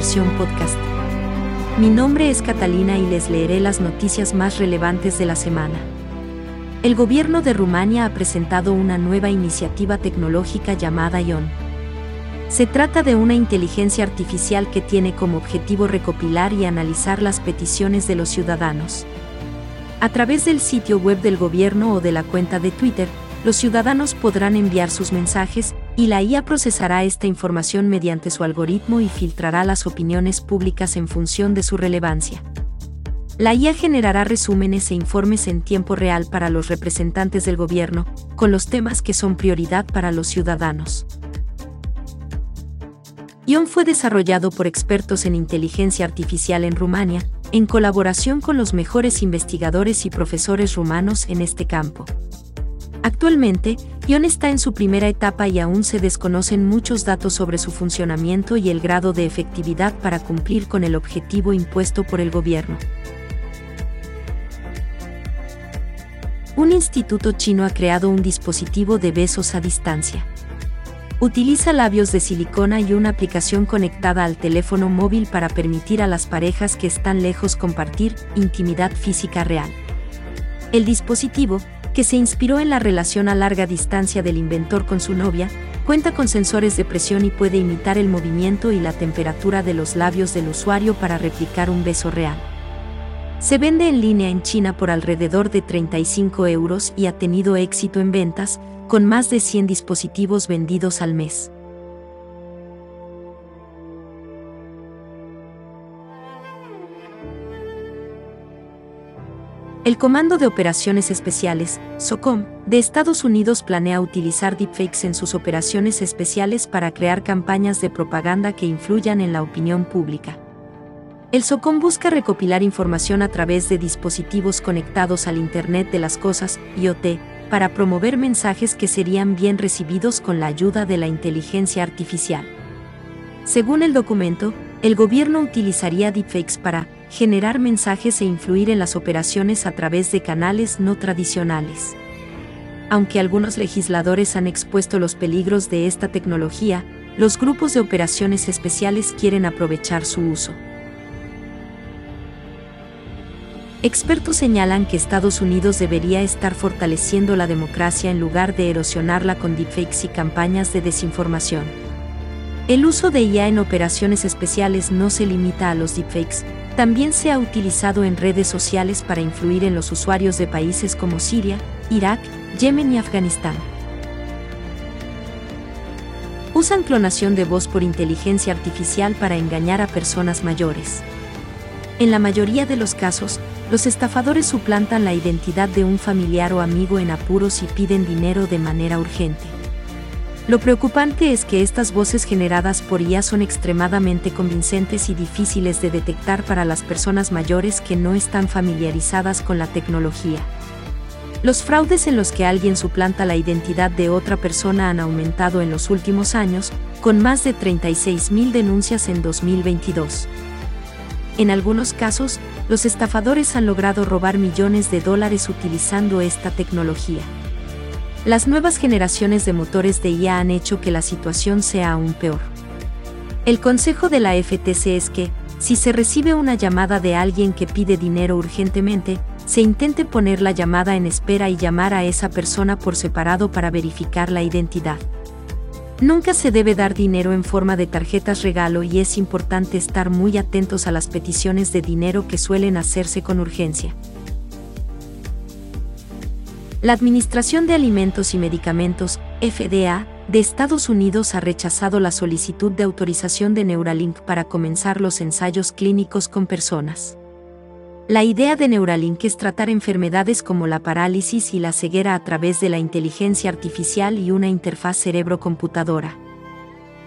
Podcast. Mi nombre es Catalina y les leeré las noticias más relevantes de la semana. El gobierno de Rumania ha presentado una nueva iniciativa tecnológica llamada ION. Se trata de una inteligencia artificial que tiene como objetivo recopilar y analizar las peticiones de los ciudadanos. A través del sitio web del gobierno o de la cuenta de Twitter, los ciudadanos podrán enviar sus mensajes, y la IA procesará esta información mediante su algoritmo y filtrará las opiniones públicas en función de su relevancia. La IA generará resúmenes e informes en tiempo real para los representantes del gobierno, con los temas que son prioridad para los ciudadanos. ION fue desarrollado por expertos en inteligencia artificial en Rumania, en colaboración con los mejores investigadores y profesores rumanos en este campo. Actualmente, Está en su primera etapa y aún se desconocen muchos datos sobre su funcionamiento y el grado de efectividad para cumplir con el objetivo impuesto por el gobierno. Un instituto chino ha creado un dispositivo de besos a distancia. Utiliza labios de silicona y una aplicación conectada al teléfono móvil para permitir a las parejas que están lejos compartir intimidad física real. El dispositivo, que se inspiró en la relación a larga distancia del inventor con su novia, cuenta con sensores de presión y puede imitar el movimiento y la temperatura de los labios del usuario para replicar un beso real. Se vende en línea en China por alrededor de 35 euros y ha tenido éxito en ventas, con más de 100 dispositivos vendidos al mes. El Comando de Operaciones Especiales, SOCOM, de Estados Unidos planea utilizar deepfakes en sus operaciones especiales para crear campañas de propaganda que influyan en la opinión pública. El SOCOM busca recopilar información a través de dispositivos conectados al Internet de las Cosas, IoT, para promover mensajes que serían bien recibidos con la ayuda de la inteligencia artificial. Según el documento, el gobierno utilizaría deepfakes para generar mensajes e influir en las operaciones a través de canales no tradicionales. Aunque algunos legisladores han expuesto los peligros de esta tecnología, los grupos de operaciones especiales quieren aprovechar su uso. Expertos señalan que Estados Unidos debería estar fortaleciendo la democracia en lugar de erosionarla con deepfakes y campañas de desinformación. El uso de IA en operaciones especiales no se limita a los deepfakes, también se ha utilizado en redes sociales para influir en los usuarios de países como Siria, Irak, Yemen y Afganistán. Usan clonación de voz por inteligencia artificial para engañar a personas mayores. En la mayoría de los casos, los estafadores suplantan la identidad de un familiar o amigo en apuros y piden dinero de manera urgente. Lo preocupante es que estas voces generadas por IA son extremadamente convincentes y difíciles de detectar para las personas mayores que no están familiarizadas con la tecnología. Los fraudes en los que alguien suplanta la identidad de otra persona han aumentado en los últimos años, con más de 36.000 denuncias en 2022. En algunos casos, los estafadores han logrado robar millones de dólares utilizando esta tecnología. Las nuevas generaciones de motores de IA han hecho que la situación sea aún peor. El consejo de la FTC es que, si se recibe una llamada de alguien que pide dinero urgentemente, se intente poner la llamada en espera y llamar a esa persona por separado para verificar la identidad. Nunca se debe dar dinero en forma de tarjetas regalo y es importante estar muy atentos a las peticiones de dinero que suelen hacerse con urgencia. La Administración de Alimentos y Medicamentos, FDA, de Estados Unidos ha rechazado la solicitud de autorización de Neuralink para comenzar los ensayos clínicos con personas. La idea de Neuralink es tratar enfermedades como la parálisis y la ceguera a través de la inteligencia artificial y una interfaz cerebro-computadora.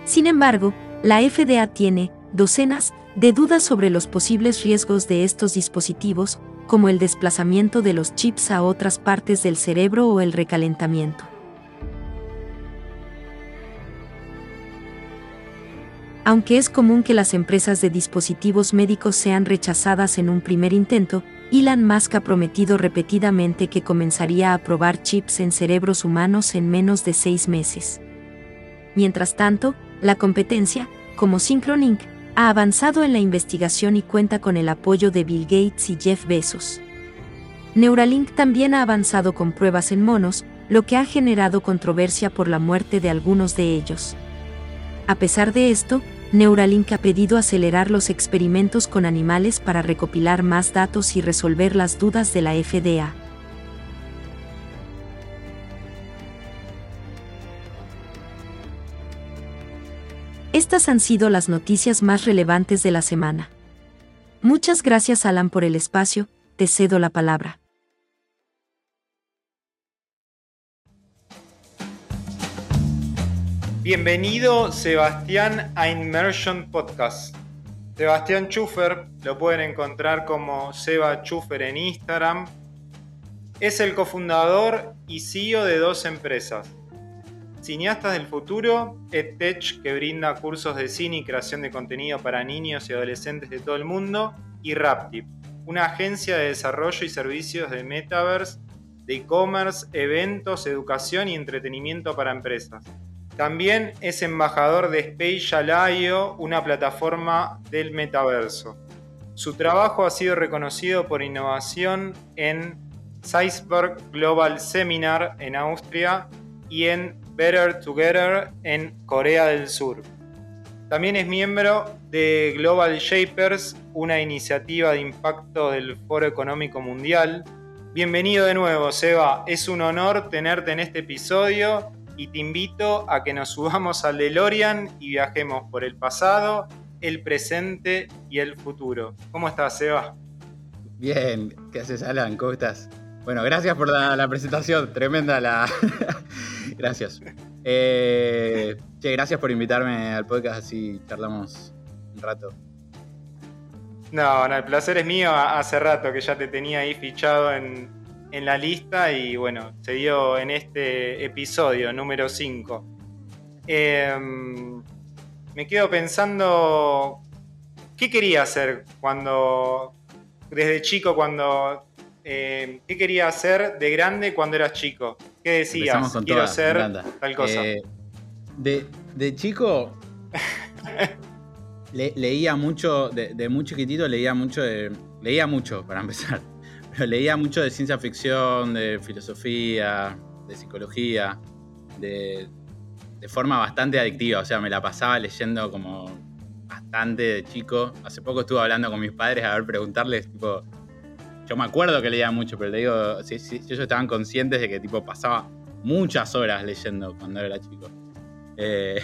Sin embargo, la FDA tiene docenas de dudas sobre los posibles riesgos de estos dispositivos, como el desplazamiento de los chips a otras partes del cerebro o el recalentamiento. Aunque es común que las empresas de dispositivos médicos sean rechazadas en un primer intento, Elon Musk ha prometido repetidamente que comenzaría a probar chips en cerebros humanos en menos de seis meses. Mientras tanto, la competencia, como Synchrolink, ha avanzado en la investigación y cuenta con el apoyo de Bill Gates y Jeff Bezos. Neuralink también ha avanzado con pruebas en monos, lo que ha generado controversia por la muerte de algunos de ellos. A pesar de esto, Neuralink ha pedido acelerar los experimentos con animales para recopilar más datos y resolver las dudas de la FDA. Estas han sido las noticias más relevantes de la semana. Muchas gracias Alan por el espacio, te cedo la palabra. Bienvenido Sebastián a Immersion Podcast. Sebastián Schufer, lo pueden encontrar como Seba Schufer en Instagram. Es el cofundador y CEO de dos empresas, Cineastas del Futuro, EdTech, que brinda cursos de cine y creación de contenido para niños y adolescentes de todo el mundo, y Raptip, una agencia de desarrollo y servicios de metaverse, de e-commerce, eventos, educación y entretenimiento para empresas. También es embajador de Spatial.io, una plataforma del metaverso. Su trabajo ha sido reconocido por innovación en Salzburg Global Seminar en Austria y en Better Together en Corea del Sur. También es miembro de Global Shapers, una iniciativa de impacto del Foro Económico Mundial. Bienvenido de nuevo, Seba. Es un honor tenerte en este episodio y te invito a que nos subamos al DeLorean y viajemos por el pasado, el presente y el futuro. ¿Cómo estás, Seba? Bien, ¿qué haces, Alan? ¿Cómo estás? Bueno, gracias por la, presentación, tremenda la... gracias. Eh, gracias por invitarme al podcast, así charlamos un rato. No, no, el placer es mío. Hace rato que ya te tenía ahí fichado en, la lista y bueno, se dio en este episodio número 5. Em, me quedo pensando, ¿qué quería hacer cuando, desde chico, cuando eh, ¿qué querías hacer de grande cuando eras chico? ¿Qué decías? Quiero ser tal cosa. Eh, de, chico leía mucho, de, muy chiquitito leía mucho de, leía mucho para empezar, pero leía mucho de ciencia ficción, de filosofía, de psicología, de, de forma bastante adictiva, o sea, me la pasaba leyendo como bastante de chico. Hace poco estuve hablando con mis padres a ver preguntarles tipo yo me acuerdo que leía mucho, pero le digo, si, ellos estaban conscientes de que tipo pasaba muchas horas leyendo cuando era chico. Eh,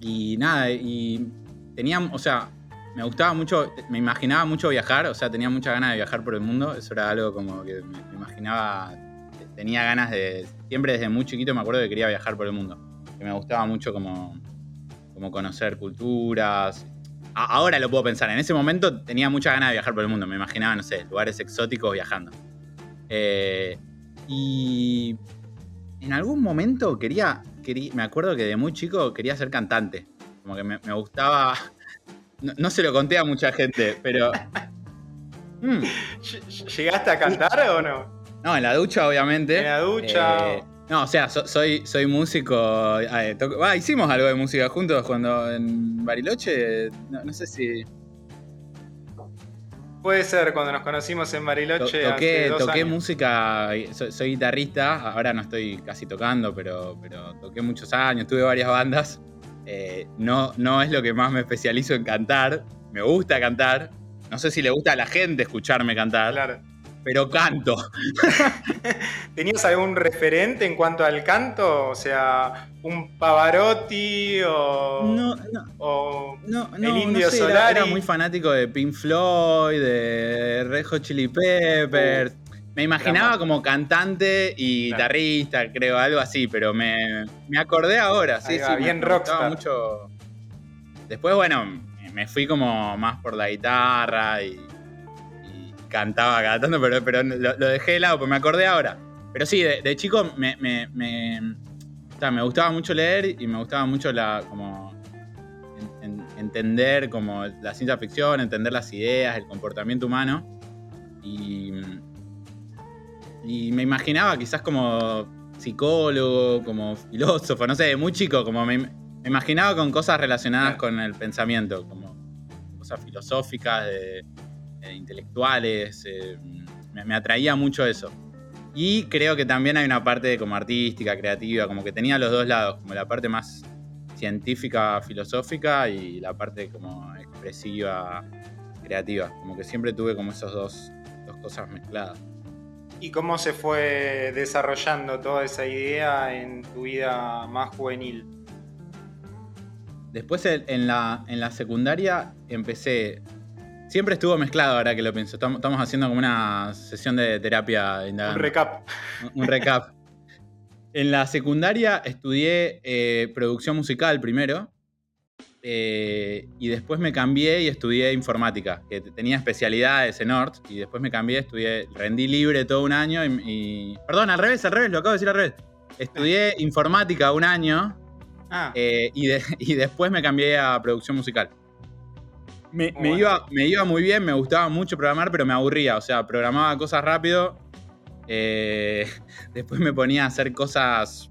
y nada, y tenía, o sea, me gustaba mucho, me imaginaba mucho viajar, o sea, tenía muchas ganas de viajar por el mundo, eso era algo como que me, imaginaba, tenía ganas de, siempre desde muy chiquito me acuerdo que quería viajar por el mundo, que me gustaba mucho como, como conocer culturas, ahora lo puedo pensar. En ese momento tenía mucha ganas de viajar por el mundo. Me imaginaba, no sé, lugares exóticos viajando. Eh, y en algún momento quería, me acuerdo que de muy chico quería ser cantante. Como que me, gustaba. No, se lo conté a mucha gente, pero. Hmm. ¿Llegaste a cantar o no? No, en la ducha, obviamente. En la ducha. Eh, no, o sea, soy, soy músico. Hicimos algo de música juntos cuando en Bariloche. No, sé si. Puede ser, cuando nos conocimos en Bariloche. toqué, toqué música, soy, guitarrista, ahora no estoy casi tocando, pero, pero toqué muchos años, tuve varias bandas. Eh, no, no es lo que más me especializo en cantar, me gusta cantar. No sé si le gusta a la gente escucharme cantar. Claro pero canto. ¿Tenías algún referente en cuanto al canto? O sea, un Pavarotti o. No, no. O no, no, el Indio no Era, muy fanático de Pink Floyd, de Rejo Chili Peppers. Me imaginaba como cantante y guitarrista, creo, algo así, pero me, me acordé ahora. Sí, sí, bien me mucho. Después, bueno, me fui como más por la guitarra y cantaba cantando, pero, pero lo, dejé de lado, pues me acordé ahora. Pero sí, de, chico me, me, me, gustaba mucho leer y me gustaba mucho la, como, entender como la ciencia ficción, entender las ideas, el comportamiento humano. Y, y me imaginaba quizás como psicólogo, como filósofo, no sé, muy chico, como me, Me imaginaba con cosas relacionadas con el pensamiento, como cosas filosóficas, de, de intelectuales. eh, me, me atraía mucho eso. Y creo que también hay una parte como artística, creativa, como que tenía los dos lados, como la parte más científica, filosófica y la parte como expresiva, creativa. Como que siempre tuve como esas dos, dos cosas mezcladas. ¿Y cómo se fue desarrollando toda esa idea en tu vida más juvenil? Después en la, en la secundaria empecé. Siempre estuvo mezclado ahora que lo pienso. Estamos, haciendo como una sesión de terapia indagando. Un recap. Un- un recap. En la secundaria estudié eh, producción musical primero. eh, y después me cambié y estudié informática, que tenía especialidades en ORT. Y después me cambié, estudié, rendí libre todo un año. Y, y- Perdón, al revés, al revés, lo acabo de decir al revés. Estudié informática un año. Ah, Eh, y, de- y después me cambié a producción musical. Me, me Bueno. iba, me iba muy bien, me gustaba mucho programar, pero me aburría. O sea, programaba cosas rápido. eh, después me ponía a hacer cosas.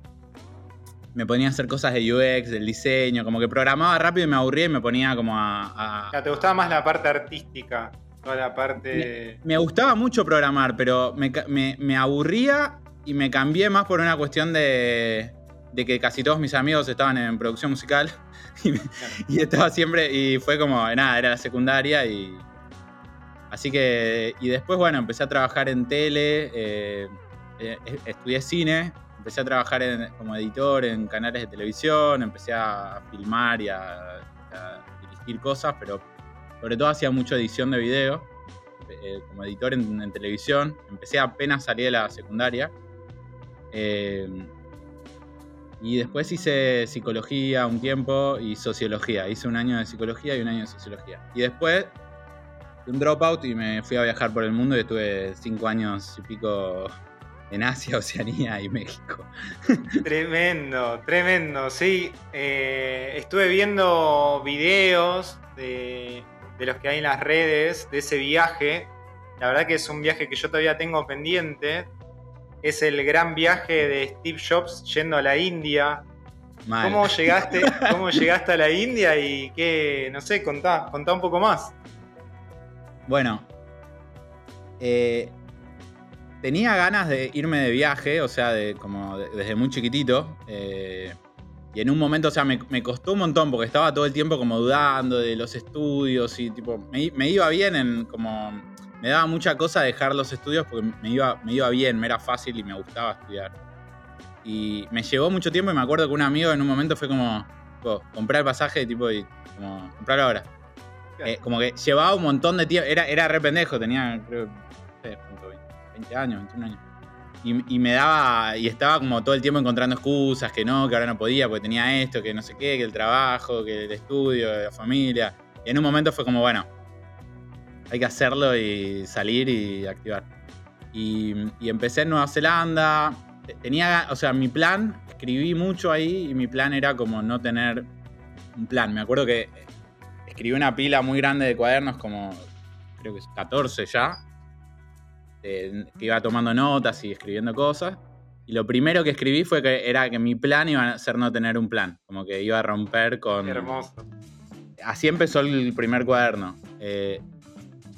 Me ponía a hacer cosas de UX, del diseño. Como que programaba rápido y me aburría y me ponía como a. a- ya, ¿te gustaba más la parte artística? Toda la parte... me gustaba mucho programar, pero me- me aburría y me cambié más por una cuestión de, de que casi todos mis amigos estaban en producción musical y, estaba siempre, y fue como, nada, era la secundaria y... Así que, y después, bueno, empecé a trabajar en tele, eh, eh, estudié cine, empecé a trabajar en- como editor en canales de televisión, empecé a filmar y a, a dirigir cosas, pero sobre todo hacía mucho edición de video, eh, como editor en, en televisión. Empecé apenas salí de la secundaria. Y después hice psicología un tiempo y sociología. Hice un año de psicología y un año de sociología. Y después un dropout y me fui a viajar por el mundo y estuve cinco años y pico en Asia, Oceanía y México. Tremendo, tremendo, sí. Eh, estuve viendo videos de, de los que hay en las redes de ese viaje. La verdad que es un viaje que yo todavía tengo pendiente. Es el gran viaje de Steve Jobs yendo a la India. Mal. ¿Cómo llegaste, cómo llegaste a la India y qué, no sé, contá, contá un poco más. Bueno, eh, tenía ganas de irme de viaje, o sea, de, como de- desde muy chiquitito. eh, y en un momento, o sea, me, me costó un montón porque estaba todo el tiempo como dudando de los estudios y tipo, me, me iba bien en como... Me daba mucha cosa dejar los estudios porque me iba, me iba bien, me era fácil y me gustaba estudiar. Y me llevó mucho tiempo y me acuerdo que un amigo en un momento fue como, tipo, comprar el pasaje tipo, y como, comprarlo ahora. Eh, como que llevaba un montón de tiempo. Era, era re pendejo, tenía, creo, no sé, ¿cuánto? 20 años, 21 años. Y, y me daba, y estaba como todo el tiempo encontrando excusas, que no, que ahora no podía, porque tenía esto, que no sé qué, que el trabajo, que el estudio, que la familia. Y en un momento fue como, bueno, hay que hacerlo y salir y activar. Y, y empecé en Nueva Zelanda. Tenía, o sea, mi plan, escribí mucho ahí y mi plan era como no tener un plan. Me acuerdo que escribí una pila muy grande de cuadernos, como creo que es 14 ya, eh, que iba tomando notas y escribiendo cosas. Y lo primero que escribí fue que era que mi plan iba a ser no tener un plan, como que iba a romper con... Qué hermoso. Así empezó el primer cuaderno. eh,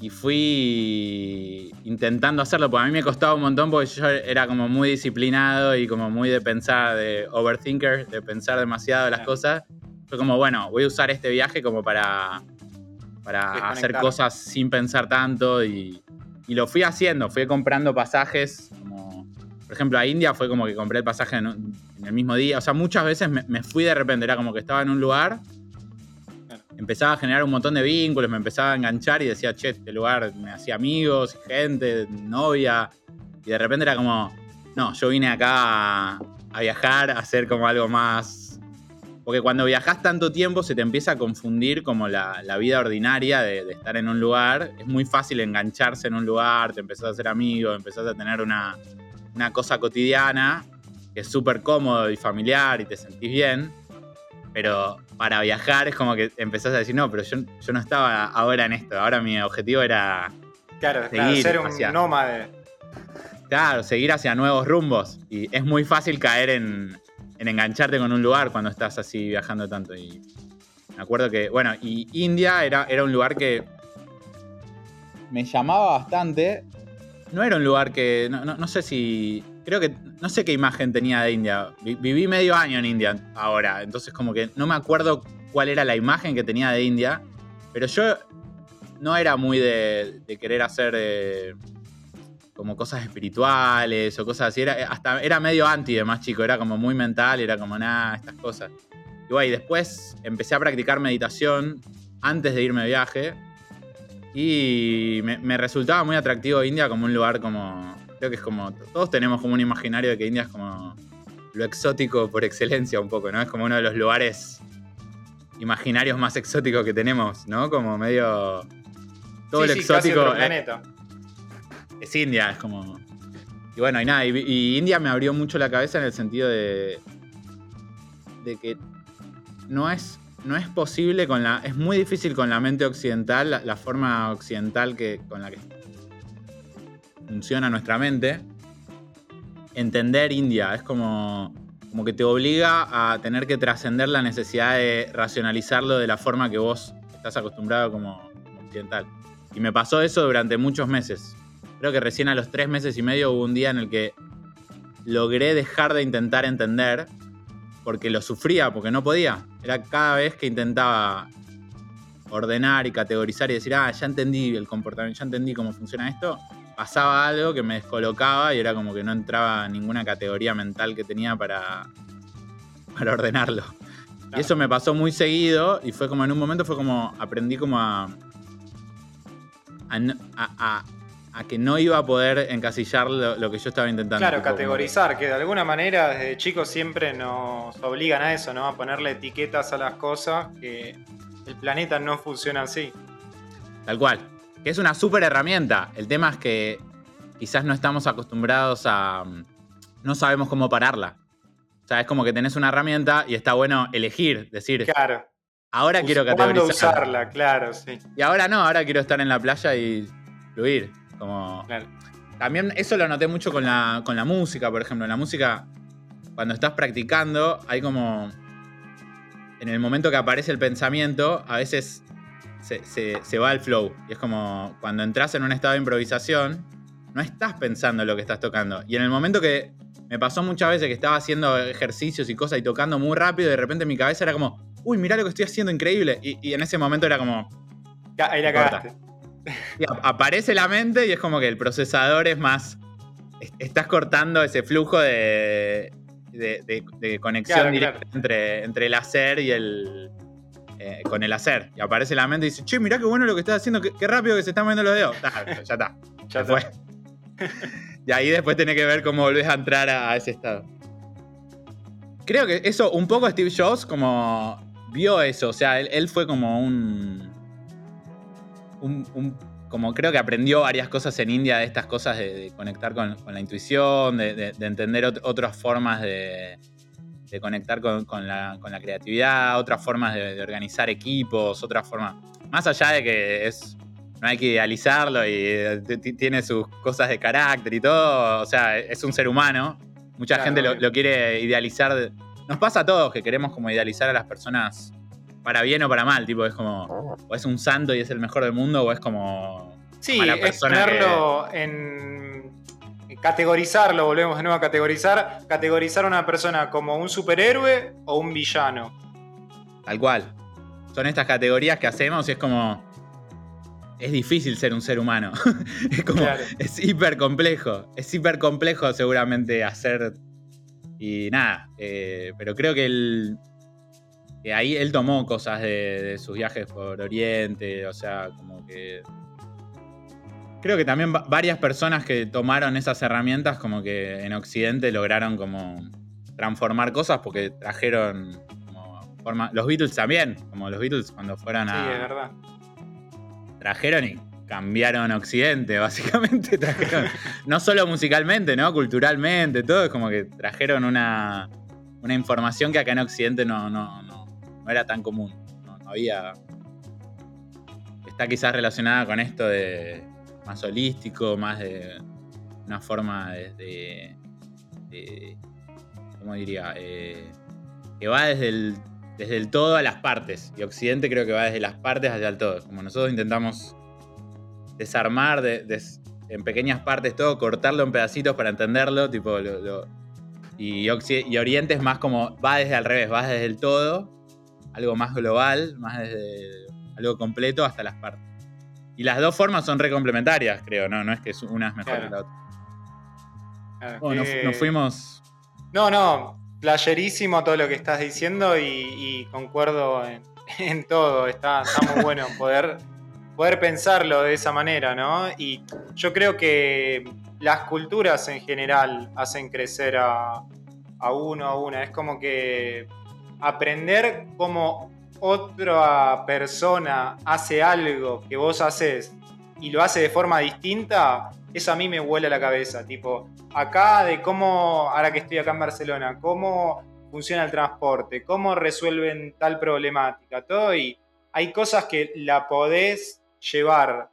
y fui intentando hacerlo, porque a mí me costaba un montón porque yo era como muy disciplinado y como muy de pensar, de overthinker, de pensar demasiado las cosas. Fue como, bueno, voy a usar este viaje como para, para hacer cosas sin pensar tanto y, y lo fui haciendo, fui comprando pasajes, como, por ejemplo, a India fue como que compré el pasaje en, un- en el mismo día, o sea, muchas veces me, me fui de repente, era como que estaba en un lugar. Empezaba a generar un montón de vínculos, me empezaba a enganchar y decía, che, este lugar me hacía amigos, gente, novia. Y de repente era como, no, yo vine acá a, viajar, a hacer como algo más. Porque cuando viajas tanto tiempo se te empieza a confundir como la, vida ordinaria de, de estar en un lugar. Es muy fácil engancharse en un lugar, te empezás a hacer amigos, empezás a tener una, una cosa cotidiana que es súper cómodo y familiar y te sentís bien. Pero para viajar es como que empezás a decir, no, pero yo, yo no estaba ahora en esto. Ahora mi objetivo era, Claro, claro, Seguir, ser un hacia- nómade. claro, seguir hacia nuevos rumbos. Y es muy fácil caer en, en engancharte con un lugar cuando estás así viajando tanto. Y me acuerdo que, bueno, y India era, era un lugar que me llamaba bastante. No era un lugar que, no, sé si, creo que, no sé qué imagen tenía de India. Viví medio año en India ahora, entonces como que no me acuerdo cuál era la imagen que tenía de India, pero yo no era muy de, querer hacer eh, como cosas espirituales o cosas así. Era, hasta era medio anti de más chico, era como muy mental, era como nada, estas cosas. Y bueno, después empecé a practicar meditación antes de irme de viaje. Y me, resultaba muy atractivo India como un lugar como. Creo que es como. Todos tenemos como un imaginario de que India es como lo exótico por excelencia, un poco, ¿no? Es como uno de los lugares imaginarios más exóticos que tenemos, ¿no? Como medio. Todo lo exótico. planeta es India, es como. Y bueno, y nada, y, India me abrió mucho la cabeza en el sentido de. de que no es. No es posible con la. Es muy difícil con la mente occidental, la, forma occidental que, con la que funciona nuestra mente, entender India. Es como, como que te obliga a tener que trascender la necesidad de racionalizarlo de la forma que vos estás acostumbrado como occidental. Y me pasó eso durante muchos meses creo que recién a los tres meses y medio hubo un día en el que logré dejar de intentar entender porque lo sufría, porque no podía. Era cada vez que intentaba ordenar y categorizar y decir, ah, ya entendí el comportamiento, ya entendí cómo funciona esto, pasaba algo que me descolocaba y era como que no entraba ninguna categoría mental que tenía para, para ordenarlo. Y eso me pasó muy seguido y fue como en un momento fue como aprendí como a, a, a que no iba a poder encasillar lo, que yo estaba intentando. Claro, categorizar, que de alguna manera desde chicos siempre nos obligan a eso, ¿no? A ponerle etiquetas a las cosas, que el planeta no funciona así. Tal cual. Que es una súper herramienta. El tema es que quizás no estamos acostumbrados a... No sabemos cómo pararla. O sea, es como que tenés una herramienta y está bueno elegir, decir... Claro. Ahora quiero categorizar. usarla, claro, sí. Y ahora no, ahora quiero estar en la playa y fluir. Como, También eso lo noté mucho con la, con la música, por ejemplo. En la música, cuando estás practicando, hay como. En el momento que aparece el pensamiento, a veces se, va al flow. Y es como cuando entras en un estado de improvisación, no estás pensando en lo que estás tocando. Y en el momento que me pasó muchas veces que estaba haciendo ejercicios y cosas y tocando muy rápido, de repente mi cabeza era como, uy, mirá lo que estoy haciendo, increíble. Y, en ese momento era como. ahí la cagaste aparece la mente y es como que el procesador es más. Estás cortando ese flujo de, de, conexión directa Entre, entre el hacer y el. Eh, con el hacer. Y aparece la mente y dice, che, mirá qué bueno lo que estás haciendo, qué, rápido que se están moviendo los dedos. ya está. Ya fue. y ahí después tiene que ver cómo volvés a entrar a, ese estado. Creo que eso, un poco Steve Jobs como vio eso. O sea, él fue como un como creo que aprendió varias cosas en India de estas cosas de, conectar con, la intuición, de, entender otras formas de, conectar con, la, creatividad, otras formas de, organizar equipos, otras formas. Más allá de que es. No hay que idealizarlo y eh, tiene sus cosas de carácter y todo. O sea, es un ser humano. Mucha gente lo, lo, quiere idealizar. Nos pasa a todos que queremos como idealizar a las personas para bien o para mal, tipo, es como, o es un santo y es el mejor del mundo, o es como... Sí, es ponerlo en... Categorizarlo, volvemos de nuevo a categorizar, categorizar a una persona como un superhéroe o un villano. Tal cual. Son estas categorías que hacemos y es como... Es difícil ser un ser humano. es como... Es hiper complejo. Es hiper complejo seguramente hacer... Y nada, eh, pero creo que el, ahí él tomó cosas de, sus viajes por Oriente, o sea, como que... Creo que también varias personas que tomaron esas herramientas como que en Occidente lograron como transformar cosas porque trajeron como forma... Los Beatles también, como los Beatles cuando fueron a... Sí, es verdad. Trajeron y cambiaron Occidente, básicamente. Trajeron, no solo musicalmente, ¿no? Culturalmente, todo. Es como que trajeron una, una información que acá en Occidente no, no, no era tan común. No, había. Está quizás relacionada con esto de más holístico, más de una forma de, ¿cómo diría? Eh, que va desde el, desde el todo a las partes. Y Occidente creo que va desde las partes hacia el todo. Como nosotros intentamos desarmar en pequeñas partes todo, cortarlo en pedacitos para entenderlo, tipo y, y, Oriente es más como, va desde al revés, va desde el todo, algo más global, más desde algo completo hasta las partes. Y las dos formas son re complementarias, creo, ¿no? No es que una es mejor que la otra. Nos, fuimos. No, no, playerísimo todo lo que estás diciendo y, concuerdo en, todo. Está, muy bueno poder, poder pensarlo de esa manera, ¿no? Y yo creo que las culturas en general hacen crecer a, a uno a una. Es como que aprender cómo otra persona hace algo que vos haces y lo hace de forma distinta, eso a mí me vuela la cabeza. Tipo, acá de cómo, ahora que estoy acá en Barcelona, cómo funciona el transporte, cómo resuelven tal problemática, todo. Y hay cosas que la podés llevar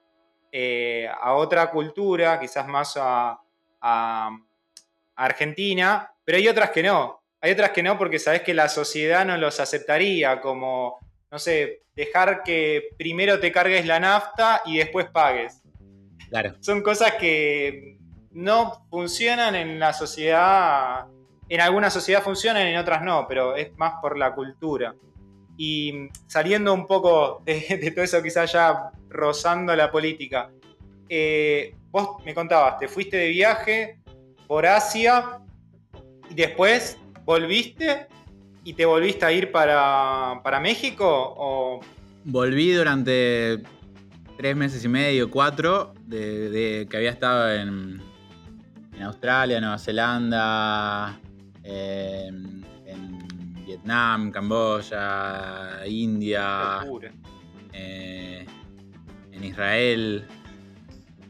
eh, a otra cultura, quizás más a, a Argentina, pero hay otras que no. Hay otras que no porque sabes que la sociedad no los aceptaría, como, no sé, dejar que primero te cargues la nafta y después pagues. Claro. Son cosas que no funcionan en la sociedad. En algunas sociedades funcionan, en otras no, pero es más por la cultura. Y saliendo un poco de, todo eso, quizás ya rozando la política, eh, vos me contabas, te fuiste de viaje por Asia y después ¿Volviste y te volviste a ir para, México? O... Volví durante tres meses y medio, cuatro, de, que había estado en, Australia, Nueva Zelanda, en Vietnam, Camboya, India, eh, en Israel.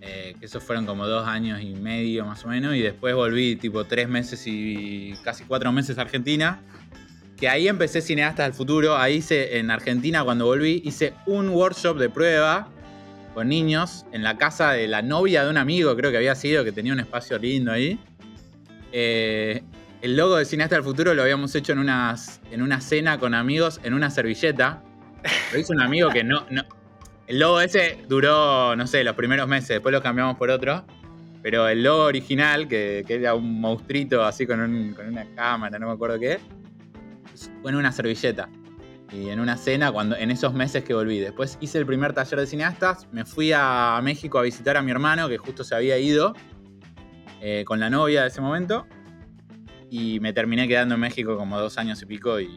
Eh, que esos fueron como dos años y medio más o menos, y después volví tipo tres meses y casi cuatro meses a Argentina, que ahí empecé Cineastas del Futuro, ahí hice en Argentina cuando volví, hice un workshop de prueba con niños en la casa de la novia de un amigo, creo que había sido, que tenía un espacio lindo ahí. Eh, el logo de Cineasta del Futuro lo habíamos hecho en, unas, en una cena con amigos en una servilleta. Lo hizo un amigo que no el logo ese duró, no sé, los primeros meses, después lo cambiamos por otro. Pero el logo original, que, era un monstruito así con, una cámara, no me acuerdo qué, fue en una servilleta. Y en una cena, cuando, en esos meses que volví. Después hice el primer taller de cineastas, me fui a México a visitar a mi hermano, que justo se había ido eh, con la novia de ese momento y me terminé quedando en México como dos años y pico y,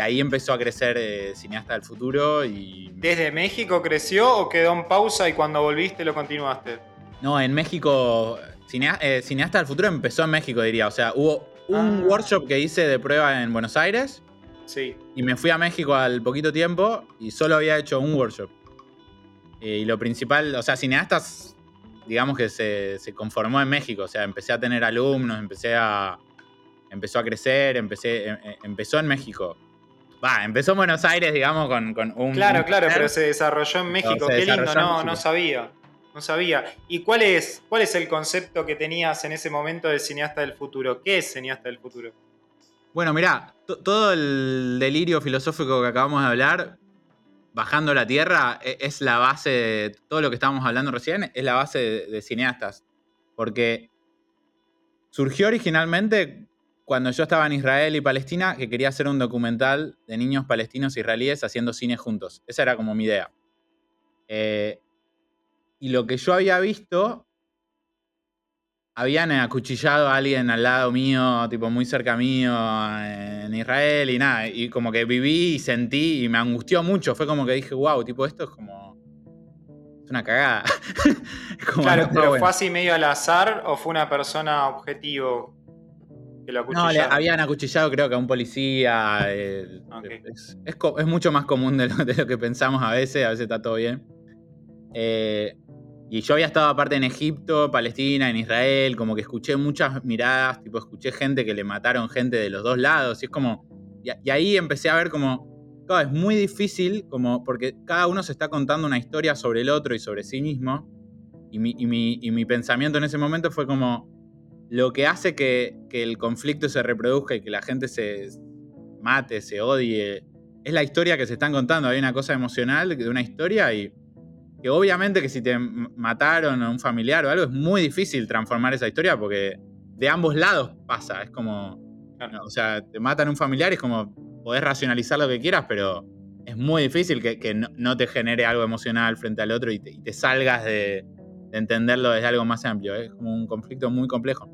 ahí empezó a crecer eh, Cineasta del Futuro y... ¿Desde México creció o quedó en pausa y cuando volviste lo continuaste? No, en México, eh, Cineasta del Futuro empezó en México diría, o sea, hubo un ah. workshop que hice de prueba en Buenos Aires sí. y me fui a México al poquito tiempo y solo había hecho un workshop. Eh, y lo principal, o sea, Cineastas, digamos que se conformó en México, o sea, empecé a tener alumnos, empecé a empezó a crecer, empecé, em, em, empezó en México. Va, empezó en Buenos Aires, digamos, con, un. Claro, claro, pero se desarrolló en México. Qué lindo, no, no sabía. No sabía. ¿Y cuál es, cuál es el concepto que tenías en ese momento de cineasta del futuro? ¿Qué es cineasta del futuro? Bueno, mirá, todo el delirio filosófico que acabamos de hablar, bajando la tierra, e, es la base de todo lo que estábamos hablando recién, es la base de cineastas. Porque surgió originalmente cuando yo estaba en Israel y Palestina, que quería hacer un documental de niños palestinos e israelíes haciendo cine juntos. Esa era como mi idea. Eh, y lo que yo había visto, habían acuchillado a alguien al lado mío, tipo muy cerca mío, en Israel y nada. Y como que viví y sentí y me angustió mucho. Fue como que dije, wow, tipo, esto es como. Es una cagada. claro, pero ¿fue así medio al azar o fue una persona objetivo? No, le habían acuchillado creo que a un policía. Eh, es, mucho más común de lo, que pensamos a veces, a veces está todo bien. Eh, y yo había estado aparte en Egipto, Palestina, en Israel, como que escuché muchas miradas, tipo escuché gente que le mataron gente de los dos lados, y es como... Y, ahí empecé a ver como... Claro, es muy difícil, como porque cada uno se está contando una historia sobre el otro y sobre sí mismo. Y mi, y mi pensamiento en ese momento fue como, lo que hace que, que el conflicto se reproduzca y que la gente se mate, se odie, es la historia que se están contando. Hay una cosa emocional de una historia y que obviamente que si te mataron a un familiar o algo es muy difícil transformar esa historia porque de ambos lados pasa. Es como, o sea, te matan a un familiar y es como, podés racionalizar lo que quieras, pero es muy difícil que, no, te genere algo emocional frente al otro y te, salgas de, de, entenderlo desde algo más amplio. Es como un conflicto muy complejo.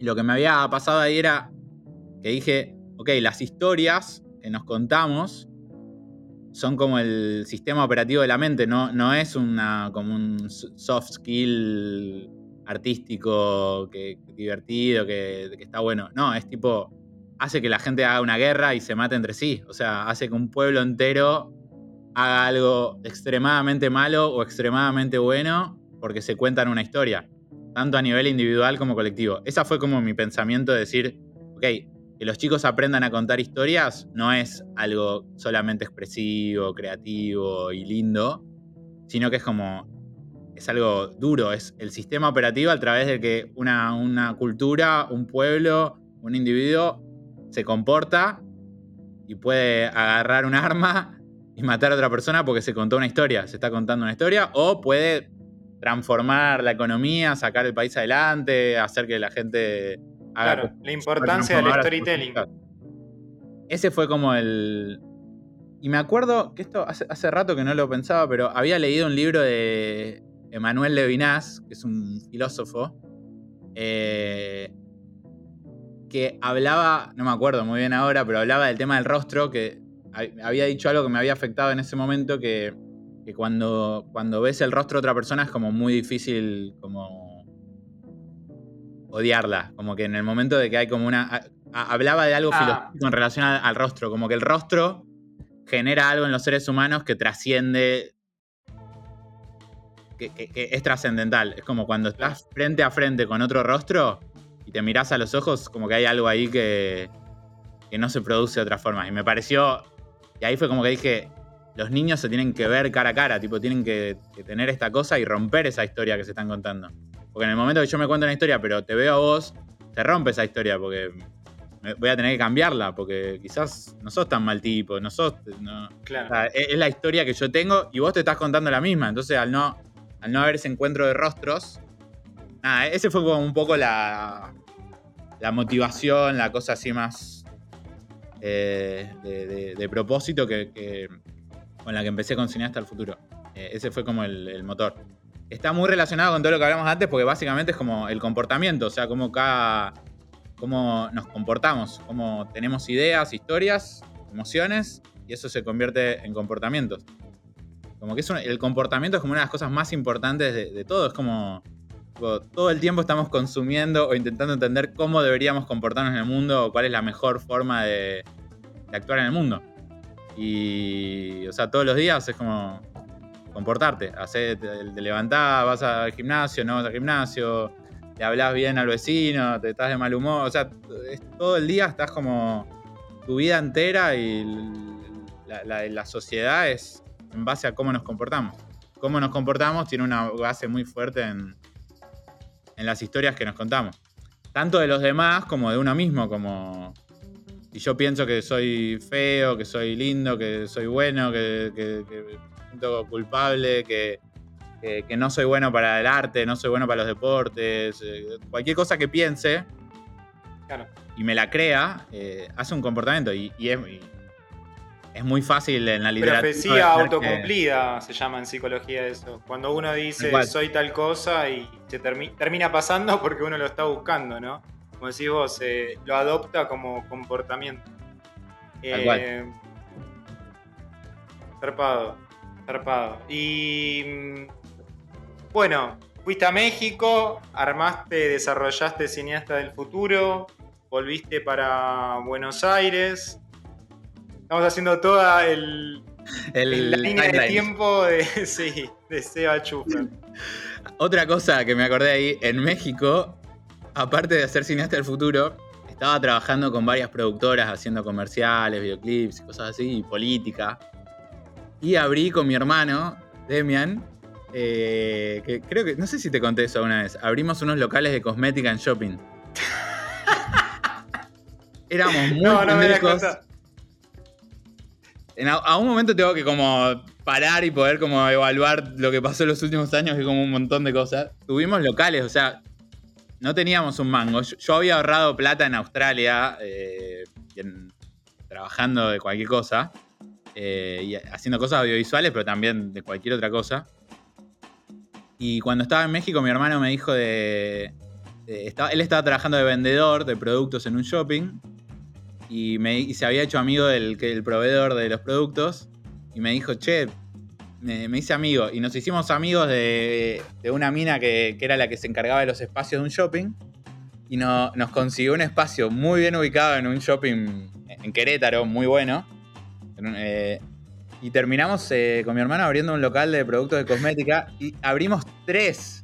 Lo que me había pasado ahí era que dije, ok, las historias que nos contamos son como el sistema operativo de la mente, no, no es una, como un soft skill artístico que, divertido, que, que, está bueno. No, es tipo, hace que la gente haga una guerra y se mate entre sí. O sea, hace que un pueblo entero haga algo extremadamente malo o extremadamente bueno porque se cuentan una historia, tanto a nivel individual como colectivo. Esa fue como mi pensamiento de decir, ok, que los chicos aprendan a contar historias no es algo solamente expresivo, creativo y lindo, sino que es como, es algo duro, es el sistema operativo a través del que una, una cultura, un pueblo, un individuo se comporta y puede agarrar un arma y matar a otra persona porque se contó una historia, se está contando una historia, o puede transformar la economía, sacar el país adelante, hacer que la gente Claro, la importancia del storytelling. Ese fue como el. Y me acuerdo que esto hace, hace rato que no lo pensaba, pero había leído un libro de Emmanuel Levinas, que es un filósofo, eh, que hablaba, no me acuerdo muy bien ahora, pero hablaba del tema del rostro, que había dicho algo que me había afectado en ese momento, que, que cuando, cuando ves el rostro de otra persona es como muy difícil como odiarla. Como que en el momento de que hay como una. hablaba de algo ah. filosófico en relación al, rostro. Como que el rostro genera algo en los seres humanos que trasciende. Que, es trascendental. Es como cuando estás frente a frente con otro rostro y te miras a los ojos, como que hay algo ahí que, que no se produce de otra forma. Y me pareció. Y ahí fue como que dije. Los niños se tienen que ver cara a cara, tipo, tienen que tener esta cosa y romper esa historia que se están contando. Porque en el momento que yo me cuento una historia, pero te veo a vos, te rompe esa historia porque voy a tener que cambiarla, porque quizás no sos tan mal tipo, no sos. claro. es, la historia que yo tengo y vos te estás contando la misma. Entonces, al no, al no haber ese encuentro de rostros, nada, ese fue como un poco la, la motivación, la cosa así más eh, de, propósito que, con la que empecé con Cineasta al Futuro. Eh, ese fue como el motor está muy relacionado con todo lo que hablamos antes porque básicamente es como el comportamiento, o sea, cómo cada cómo nos comportamos, cómo tenemos ideas, historias, emociones y eso se convierte en comportamientos. Como que es el comportamiento es como una de las cosas más importantes de, todo, es como todo el tiempo estamos consumiendo o intentando entender cómo deberíamos comportarnos en el mundo o cuál es la mejor forma de, de actuar en el mundo. Y, o sea, todos los días es como, comportarte. Hacer, te, levantás, vas al gimnasio, no vas al gimnasio, le hablas bien al vecino, te estás de mal humor. O sea, todo el día estás como tu vida entera y la, sociedad es en base a cómo nos comportamos. Cómo nos comportamos tiene una base muy fuerte en, en las historias que nos contamos. Tanto de los demás como de uno mismo, como si yo pienso que soy feo, que soy lindo, que soy bueno, que culpable, que, no soy bueno para el arte, no soy bueno para los deportes, eh, cualquier cosa que piense y me la crea, eh, hace un comportamiento y, es, muy fácil en la literatura. Profecía autocumplida se llama en psicología eso. Cuando uno dice soy tal cosa y se termina pasando porque uno lo está buscando, ¿no? Como decís vos, eh, lo adopta como comportamiento. Eh, Zarpado. Y mm, bueno, fuiste a México, armaste, desarrollaste Cineasta del Futuro, volviste para Buenos Aires. Estamos haciendo toda el, la línea de tiempo de, sí, de Seba Chufer. Otra cosa que me acordé ahí, en México, aparte de hacer Cineasta del Futuro, estaba trabajando con varias productoras haciendo comerciales, videoclips cosas así, y política. Y abrí con mi hermano, Demian, eh, que creo que, no sé si te conté eso una vez, abrimos unos locales de cosmética en shopping. éramos muy No, no pendejos. En a, a un momento tengo que como parar y poder como evaluar lo que pasó en los últimos años, que como un montón de cosas. Tuvimos locales, o sea, no teníamos un mango. Yo, había ahorrado plata en Australia, eh, trabajando de cualquier cosa, eh, y haciendo cosas audiovisuales, pero también de cualquier otra cosa. Y cuando estaba en México, mi hermano me dijo de... estaba- él estaba trabajando de vendedor de productos en un shopping y, me, se había hecho amigo del, del proveedor de los productos y me dijo, che, me, hice amigo y nos hicimos amigos de, de una mina que, que era la que se encargaba de los espacios de un shopping y no- nos consiguió un espacio muy bien ubicado en un shopping en Querétaro, muy bueno. Eh, y terminamos eh, con mi hermano abriendo un local de productos de cosmética y abrimos tres.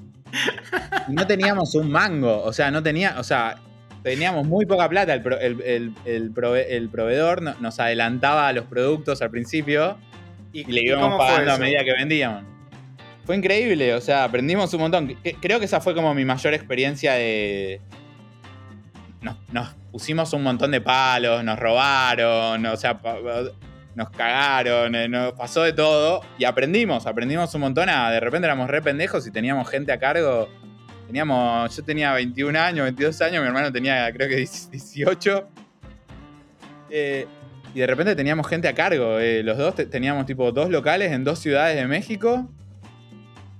Y no teníamos un mango, o sea, no tenía, o sea, teníamos muy poca plata. El, pro- el- el- el prove- el proveedor no- nos adelantaba los productos al principio y le íbamos pagando a medida que vendíamos. Fue increíble, o sea, aprendimos un montón. Creo que esa fue como mi mayor experiencia de. Nos, nos pusimos un montón de palos, nos robaron, o sea, nos cagaron, eh, nos pasó de todo y aprendimos, aprendimos un montón a. De repente éramos re pendejos y teníamos gente a cargo. Teníamos, yo tenía 21 años, 22 años, mi hermano tenía creo que 18. Eh, y de repente teníamos gente a cargo. eh, los dos te- teníamos tipo dos locales en dos ciudades de México.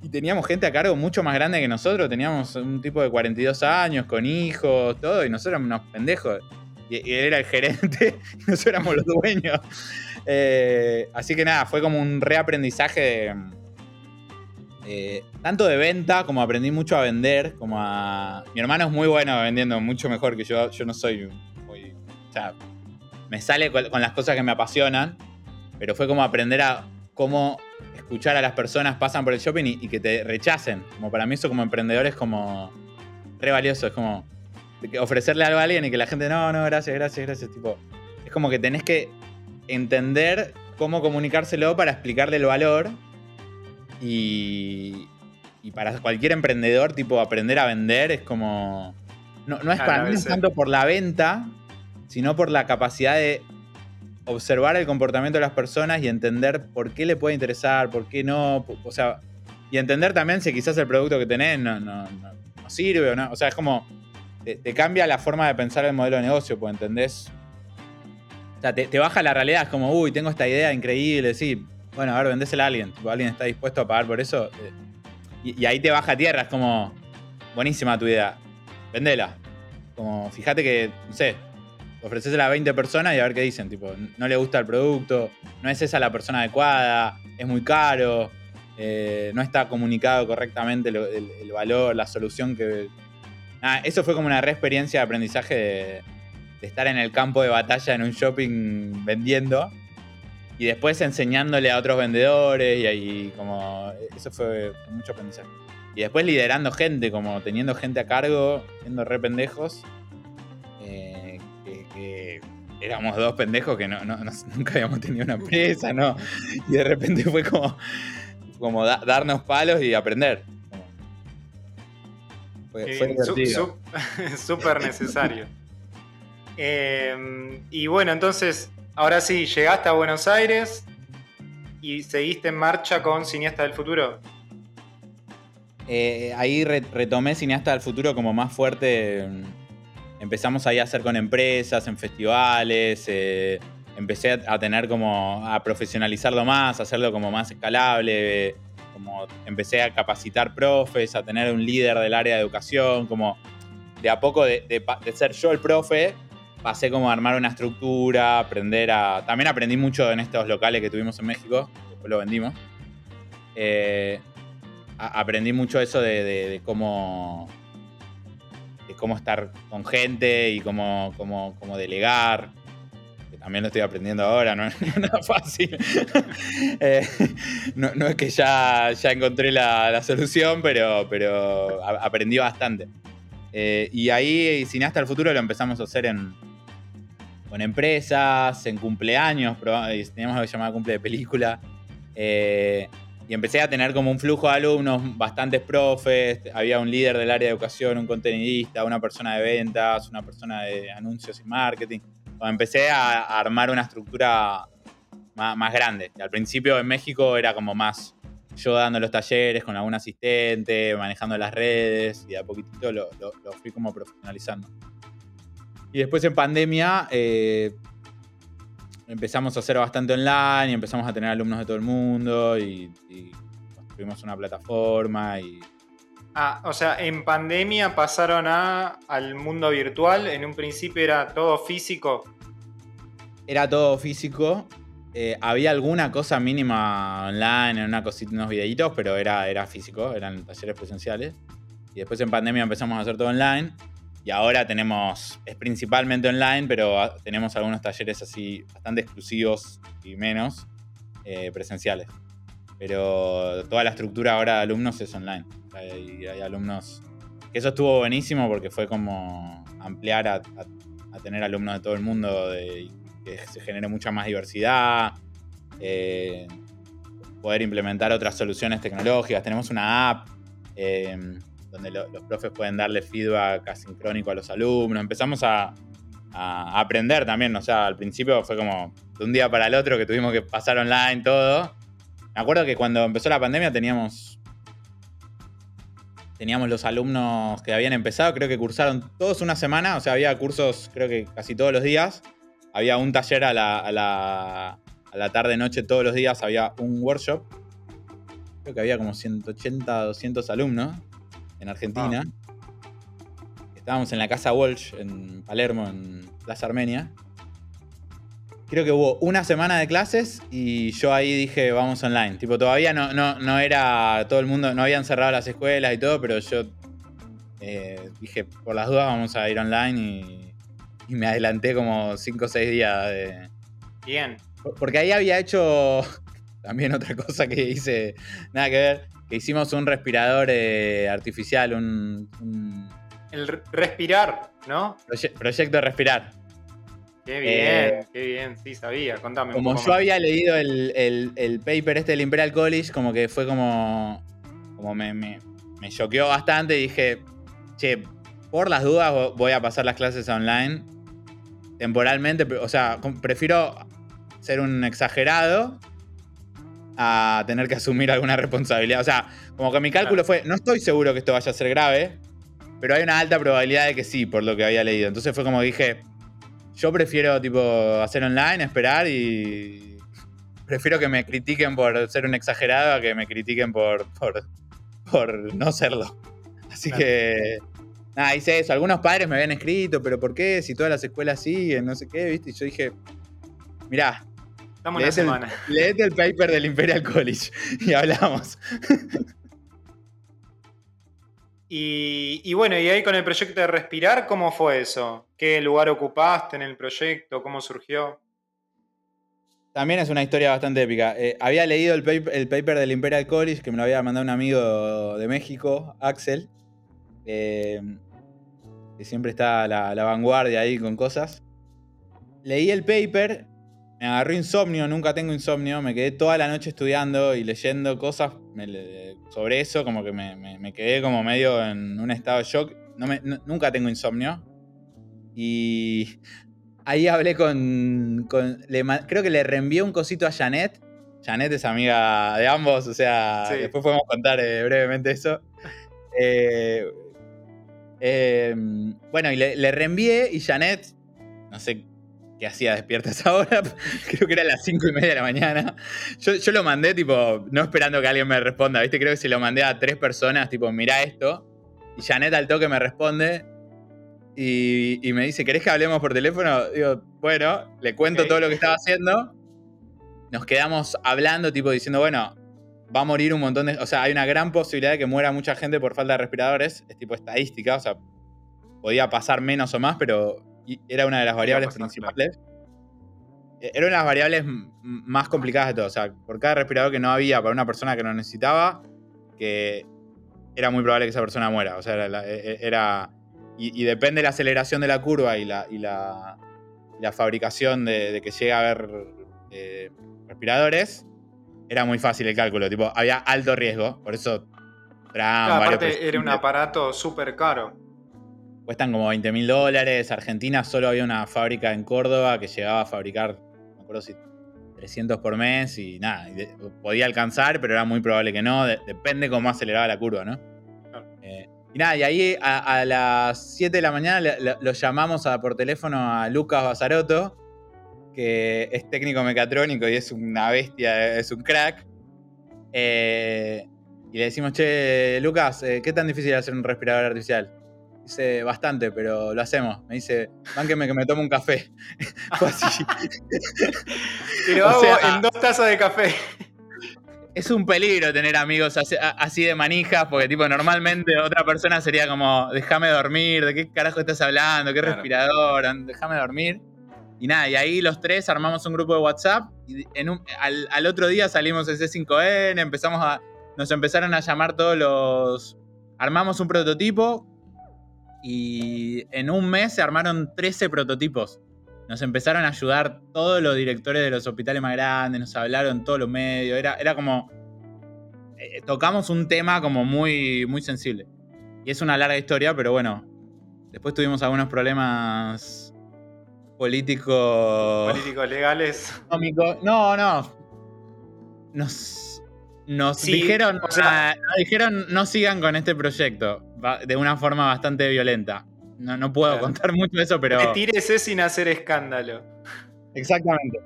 Y teníamos gente a cargo mucho más grande que nosotros. Teníamos un tipo de 42 años, con hijos, todo. Y nosotros éramos unos pendejos. Y, él era el gerente y nosotros éramos los dueños. Eh, así que nada, fue como un reaprendizaje eh, tanto de venta como aprendí mucho a vender. Como a... Mi hermano es muy bueno vendiendo, mucho mejor que yo. Yo no soy muy... O sea, me sale con, con las cosas que me apasionan, pero fue como aprender a cómo escuchar a las personas pasan por el shopping y, y que te rechacen. Como para mí eso como emprendedor es como re valioso, es como ofrecerle algo a alguien y que la gente no, no, gracias, gracias, gracias, tipo, es como que tenés que entender cómo comunicárselo para explicarle el valor y, y para cualquier emprendedor, tipo, aprender a vender es como... No, no es para mí es tanto por la venta, sino por la capacidad de observar el comportamiento de las personas y entender por qué le puede interesar, por qué no. O sea, y entender también si quizás el producto que tenés no, no- no- no sirve o no. O sea, es como. Te, cambia la forma de pensar el modelo de negocio, pues entendés. O sea, te, baja la realidad, es como, uy, tengo esta idea increíble, sí. Bueno, a ver, vendésela a alguien. ¿Alguien está dispuesto a pagar por eso? Eh, Y, ahí te baja tierra, es como, buenísima tu idea. Vendela. Como, fíjate que, no sé, ofrecésela a 20 personas y a ver qué dicen. Tipo, no le gusta el producto, no es esa la persona adecuada, es muy caro, eh, no está comunicado correctamente lo- el, el valor, la solución que. Eso fue como una re experiencia de aprendizaje de, de estar en el campo de batalla en un shopping vendiendo y después enseñándole a otros vendedores y ahí como. Eso fue mucho aprendizaje. Y después liderando gente, como teniendo gente a cargo, siendo re pendejos. Eh, éramos dos pendejos que no, no- no- nunca habíamos tenido una empresa, ¿no? Y de repente fue como, como da- darnos palos y aprender. Fue, fue su- divertido. Súper necesario. Eh, y bueno, entonces, ahora sí, llegaste a Buenos Aires y seguiste en marcha con Cineasta del Futuro. Eh, ahí re- retomé Cineasta del Futuro como más fuerte. Empezamos ahí a hacer con empresas, en festivales. eh, empecé a, tener como. a profesionalizarlo más, a hacerlo como más escalable. como empecé a capacitar profes, a tener un líder del área de educación. Como de a poco de, ser yo el profe, pasé como a armar una estructura, aprender a. También aprendí mucho en estos locales que tuvimos en México, después lo vendimos. Eh, aprendí mucho eso de cómo cómo estar con gente y cómo, cómo, cómo delegar que también lo estoy aprendiendo ahora no es, nada fácil Eh, no, es que ya, ya encontré la, la solución pero, pero aprendí bastante Eh, y ahí Cineasta del Futuro lo empezamos a hacer en con empresas, en cumpleaños, teníamos algo llamado cumple de película. Eh, y empecé a tener como un flujo de alumnos, bastantes profes, había un líder del área de educación, un contenidista, una persona de ventas, una persona de anuncios y marketing. Cuando empecé a, armar una estructura más, grande. al principio en México era como más yo dando los talleres con algún asistente, manejando las redes y a poquitito lo, fui como profesionalizando. Y después en pandemia eh, empezamos a hacer bastante online y empezamos a tener alumnos de todo el mundo y, construimos una plataforma y... Ah, o sea, en pandemia pasaron a, al mundo virtual, en un principio era todo físico. Era todo físico, eh, había alguna cosa mínima online, en una cosita, unos videitos, pero era, era físico, eran talleres presenciales. Y después en pandemia empezamos a hacer todo online. Y ahora tenemos, es principalmente online, pero tenemos algunos talleres así bastante exclusivos y menos eh, presenciales. Pero toda la estructura ahora de alumnos es online. Hay, hay alumnos. Eso estuvo buenísimo porque fue como ampliar a, tener alumnos de todo el mundo, de, que se genere mucha más diversidad. Eh, poder implementar otras soluciones tecnológicas. Tenemos una app. Eh, donde los profes pueden darle feedback asincrónico a los alumnos. Empezamos a, aprender también, o sea, al principio fue como de un día para el otro que tuvimos que pasar online todo. Me acuerdo que cuando empezó la pandemia teníamos teníamos los alumnos que habían empezado, creo que cursaron todos una semana, o sea, había cursos creo que casi todos los días. Había un taller a la, a la, a la tarde-noche todos los días, había un workshop. Creo que había como 180, 200 alumnos en Argentina. Estábamos en la casa Walsh, en Palermo, en Plaza Armenia. Creo que hubo una semana de clases y yo ahí dije, vamos online. Tipo, todavía no, no, no era todo el mundo, no habían cerrado las escuelas y todo, pero yo eh, dije, por las dudas vamos a ir online y, me adelanté como 5 o 6 días de... Bien. Porque ahí había hecho también otra cosa que hice, nada que ver hicimos un respirador eh, artificial, un, El respirar, ¿no? proyecto respirar. Qué bien, eh, qué bien, sí, sabía, contame. Como yo había leído el, paper este del Imperial College, como que fue como, como me, me, me choqueó bastante y dije, che, por las dudas voy a pasar las clases online temporalmente, o sea, prefiero ser un exagerado a tener que asumir alguna responsabilidad. O sea, como que mi cálculo fue, no estoy seguro que esto vaya a ser grave, pero hay una alta probabilidad de que sí, por lo que había leído. Entonces fue como dije, yo prefiero tipo hacer online, esperar y prefiero que me critiquen por ser un exagerado a que me critiquen por, por, por no serlo. Así que, nada, hice eso. Algunos padres me habían escrito, pero ¿por qué? Si todas las escuelas siguen, no sé qué, ¿viste? Y yo dije, mirá, Dame una semana. leete el paper del Imperial College y hablamos. Y, bueno, y ahí con el proyecto de Respirar, ¿cómo fue eso? ¿Qué lugar ocupaste en el proyecto? ¿Cómo surgió? También es una historia bastante épica. Eh, había leído el paper, del Imperial College que me lo había mandado un amigo de México, Axel, eh, que siempre está a la, la vanguardia ahí con cosas. Leí el paper me agarró insomnio, nunca tengo insomnio, me quedé toda la noche estudiando y leyendo cosas sobre eso, como que me, quedé como medio en un estado de shock. nunca tengo insomnio. Y ahí hablé con... creo que le reenvié un cosito a Janet. Janet es amiga de ambos, o sea, después podemos contar eh, brevemente eso. Eh, eh, bueno, y le, le reenvié y Janet, no sé que hacía despierta a esa hora. Creo que era las cinco y media de la mañana. Yo, lo mandé, tipo, no esperando que alguien me responda, ¿viste? Creo que se lo mandé a tres personas, tipo, mira esto. Y Janet al toque me responde y, me dice, ¿querés que hablemos por teléfono? Digo, bueno, le cuento todo lo que estaba haciendo. Nos quedamos hablando, tipo, diciendo, bueno, va a morir un montón de... O sea, hay una gran posibilidad de que muera mucha gente por falta de respiradores. Es tipo estadística, o sea, podía pasar menos o más, pero era una de las variables principales. E, era una de las variables más complicadas de todo. O sea, por cada respirador que no había para una persona que lo necesitaba, que era muy probable que esa persona muera. O sea, era. E, y, depende de la aceleración de la curva y la, y la, la fabricación de, que llegue a haber eh, respiradores, era muy fácil el cálculo. Tipo, había alto riesgo, por eso aparte era un aparato súper caro. Cuestan como 20 mil dólares. Argentina solo había una fábrica en Córdoba que llegaba a fabricar, no me acuerdo si 300 por mes y nada, podía alcanzar, pero era muy probable que no. depende cómo aceleraba la curva, ¿no? Eh, y nada, y ahí a, las 7 de la mañana lo llamamos por teléfono a Lucas Basaroto, que es técnico mecatrónico y es una bestia, es un crack. Eh, y le decimos, che, Lucas, eh, ¿qué tan difícil es hacer un respirador artificial? Dice, bastante, pero lo hacemos. Me dice, mánqueme que me tome un café. Fue así. y lo hago en dos tazas de café. Es un peligro tener amigos así, de manijas, porque tipo normalmente otra persona sería como, déjame dormir, ¿de qué carajo estás hablando? ¿Qué respirador? Déjame dormir. Y nada, y ahí los tres armamos un grupo de WhatsApp y en al, al, otro día salimos en C5N, empezamos a, nos empezaron a llamar todos los... Armamos un prototipo y en un mes se armaron 13 prototipos. Nos empezaron a ayudar todos los directores de los hospitales más grandes, nos hablaron todos los medios, era, era como... Eh, tocamos un tema como muy, muy sensible. Y es una larga historia, pero bueno, después tuvimos algunos problemas políticos... Políticos legales. No, no. Nos nos dijeron, dijeron no sigan con este proyecto de una forma bastante violenta. No, no puedo contar mucho de eso, pero. Retírese sin hacer escándalo. Exactamente.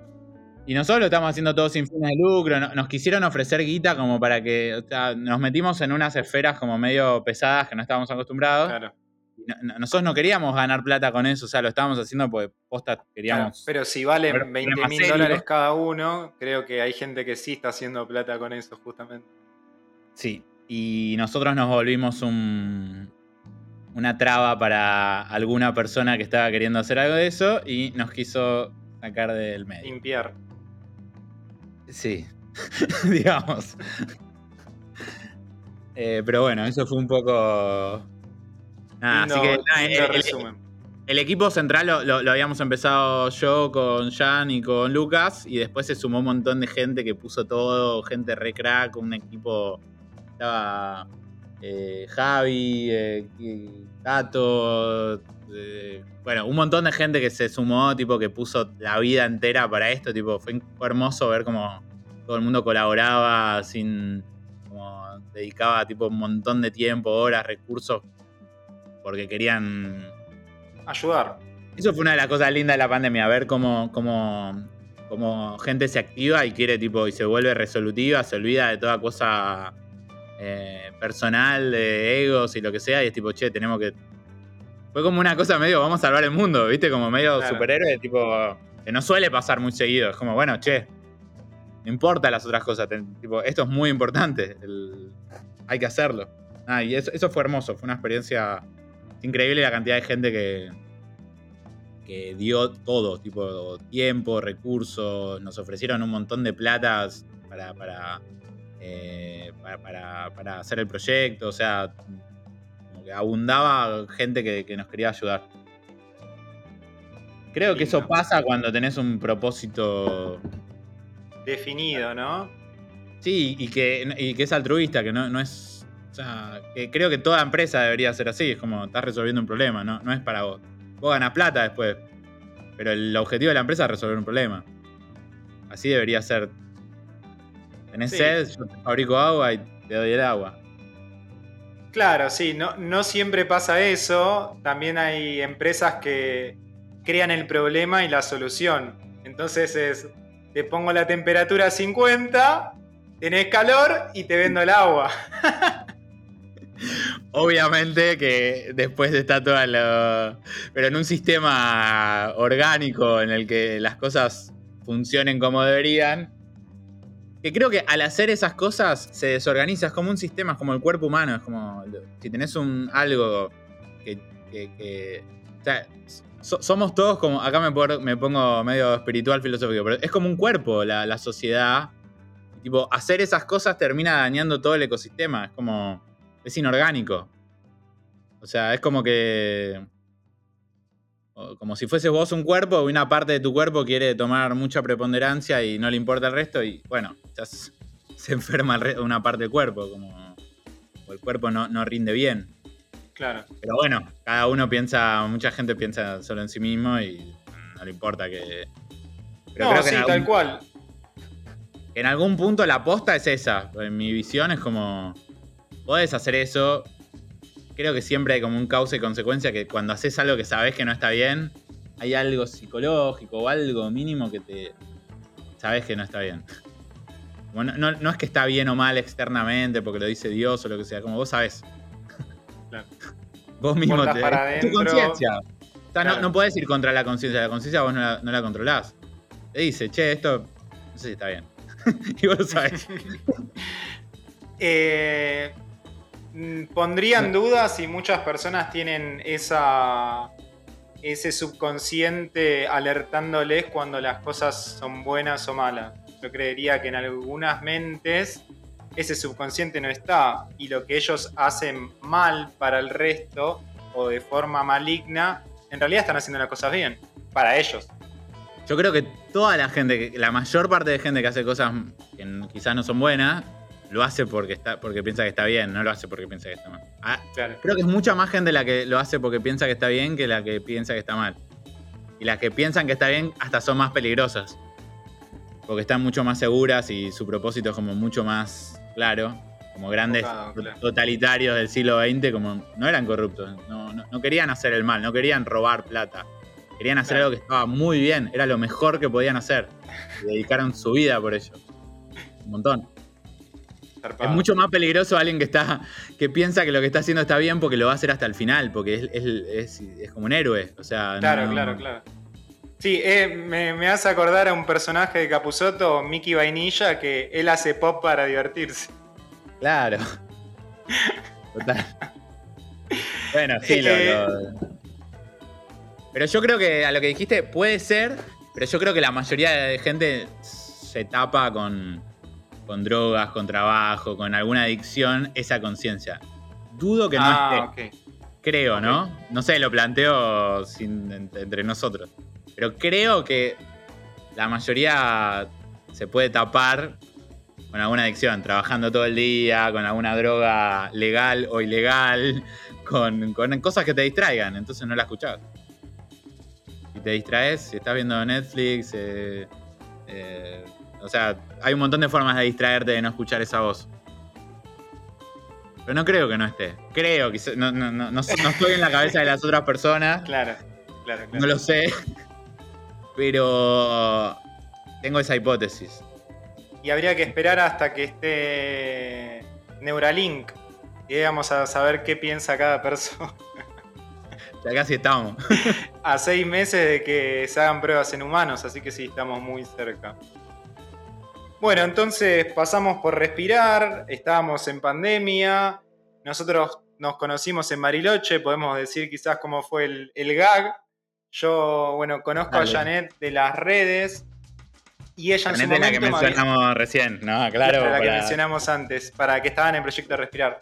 Y nosotros lo estamos haciendo todo sin fines de lucro. Nos quisieron ofrecer guita como para que. nos metimos en unas esferas como medio pesadas que no estábamos acostumbrados. Claro nosotros no queríamos ganar plata con eso, o sea, lo estábamos haciendo porque posta queríamos. pero si valen 20 mil dólares cada uno, creo que hay gente que sí está haciendo plata con eso, justamente. Sí, y nosotros nos volvimos un, una traba para alguna persona que estaba queriendo hacer algo de eso y nos quiso sacar del medio. Limpiar. Sí, digamos. Eh, pero bueno, eso fue un poco así que el, equipo central lo, habíamos empezado yo con Jan y con Lucas y después se sumó un montón de gente que puso todo, gente re crack, un equipo, estaba eh, Javi, eh, Tato, eh, bueno, un montón de gente que se sumó, tipo que puso la vida entera para esto, tipo fue, hermoso ver cómo todo el mundo colaboraba sin como dedicaba tipo un montón de tiempo, horas, recursos porque querían ayudar. Eso fue una de las cosas lindas de la pandemia, ver cómo, cómo, gente se activa y quiere tipo y se vuelve resolutiva, se olvida de toda cosa eh, personal, de egos y lo que sea, y es tipo, che, tenemos que. Fue como una cosa medio, vamos a salvar el mundo, ¿viste? Como medio superhéroe, tipo, que no suele pasar muy seguido. Es como, bueno, che, no importa las otras cosas, tipo, esto es muy importante, hay que hacerlo. Ah, y eso, eso fue hermoso, fue una experiencia increíble la cantidad de gente que, que dio todo, tipo tiempo, recursos, nos ofrecieron un montón de platas para, para, eh, para, hacer el proyecto, o sea, como que abundaba gente que, nos quería ayudar. Creo que eso pasa cuando tenés un propósito definido, ¿no? Sí, y que, y que es altruista, que no, no es o sea, creo que toda empresa debería ser así. Es como estás resolviendo un problema, ¿no? No es para vos. Vos ganas plata después. Pero el objetivo de la empresa es resolver un problema. Así debería ser. Tenés sed, yo te fabrico agua y te doy el agua. Claro, sí, no, no siempre pasa eso. También hay empresas que crean el problema y la solución. Entonces es, te pongo la temperatura a 50, tenés calor y te vendo el agua. Obviamente que después está toda lo. Pero en un sistema orgánico en el que las cosas funcionen como deberían. Que creo que al hacer esas cosas se desorganiza. Es como un sistema, es como el cuerpo humano. Es como. Si tenés un algo que. o sea, somos todos como. Acá me, pongo medio espiritual, filosófico, pero es como un cuerpo la, la sociedad. Tipo, hacer esas cosas termina dañando todo el ecosistema. Es como es inorgánico. O sea, es como que. Como si fuese vos un cuerpo, una parte de tu cuerpo quiere tomar mucha preponderancia y no le importa el resto. Y bueno, se enferma una parte del cuerpo, como o el cuerpo no, no rinde bien. Claro. Pero bueno, cada uno piensa, mucha gente piensa solo en sí mismo y no le importa que. Pero no, sí, tal cual. En algún punto la aposta es esa. En mi visión es como. Podés hacer eso. Creo que siempre hay como un causa y consecuencia que cuando haces algo que sabes que no está bien, hay algo psicológico o algo mínimo que te. sabes que no está bien. Bueno, no, no, es que está bien o mal externamente porque lo dice Dios o lo que sea, como vos sabés. Vos mismo te. tu conciencia. no, no podés ir contra la conciencia. La conciencia vos no la, no la, controlás. Te dice, che, esto no sé si está bien. y vos lo sabés. eh, pondría en duda si muchas personas tienen esa ese subconsciente alertándoles cuando las cosas son buenas o malas. Yo creería que en algunas mentes ese subconsciente no está y lo que ellos hacen mal para el resto o de forma maligna, en realidad están haciendo las cosas bien, para ellos. Yo creo que toda la gente, la mayor parte de gente que hace cosas que quizás no son buenas, lo hace porque está porque piensa que está bien, no lo hace porque piensa que está mal. Ah, creo que es mucha más gente la que lo hace porque piensa que está bien que la que piensa que está mal. Y las que piensan que está bien hasta son más peligrosas. Porque están mucho más seguras y su propósito es como mucho más claro, como grandes totalitarios del siglo XX, como no eran corruptos, no, querían hacer el mal, no querían robar plata, querían hacer algo que estaba muy bien, era lo mejor que podían hacer. Y dedicaron su vida por ello. Un montón. Es mucho más peligroso alguien que está que piensa que lo que está haciendo está bien porque lo va a hacer hasta el final, porque es, como un héroe. O sea, claro, claro, claro. Sí, eh, me, me, hace acordar a un personaje de Capuzoto, Mickey Vainilla, que él hace pop para divertirse. Claro. Total. bueno, sí, eh, Pero yo creo que a lo que dijiste puede ser, pero yo creo que la mayoría de gente se tapa con, con drogas, con trabajo, con alguna adicción, esa conciencia. Dudo que no ah, esté. Creo, ¿no? No sé, lo planteo entre nosotros. Pero creo que la mayoría se puede tapar con alguna adicción, trabajando todo el día, con alguna droga legal o ilegal, con, cosas que te distraigan, entonces no la escuchás. Si te distraes, si estás viendo Netflix, eh, eh, o sea, hay un montón de formas de distraerte de no escuchar esa voz. Pero no creo que no esté. Creo que no, no, no, no, estoy en la cabeza de las otras personas. Claro, claro, claro. No lo sé. Pero tengo esa hipótesis. Y habría que esperar hasta que esté Neuralink y vamos a saber qué piensa cada persona. Ya casi estamos. a seis meses de que se hagan pruebas en humanos, así que sí, estamos muy cerca. Bueno, entonces pasamos por respirar, estábamos en pandemia, nosotros nos conocimos en Mariloche, podemos decir quizás cómo fue el, el gag, yo, bueno, conozco a Janet de las redes. Y ella en su momento. la que mencionamos recién, ¿no? Claro. La que mencionamos antes, para que estaban en Proyecto Respirar.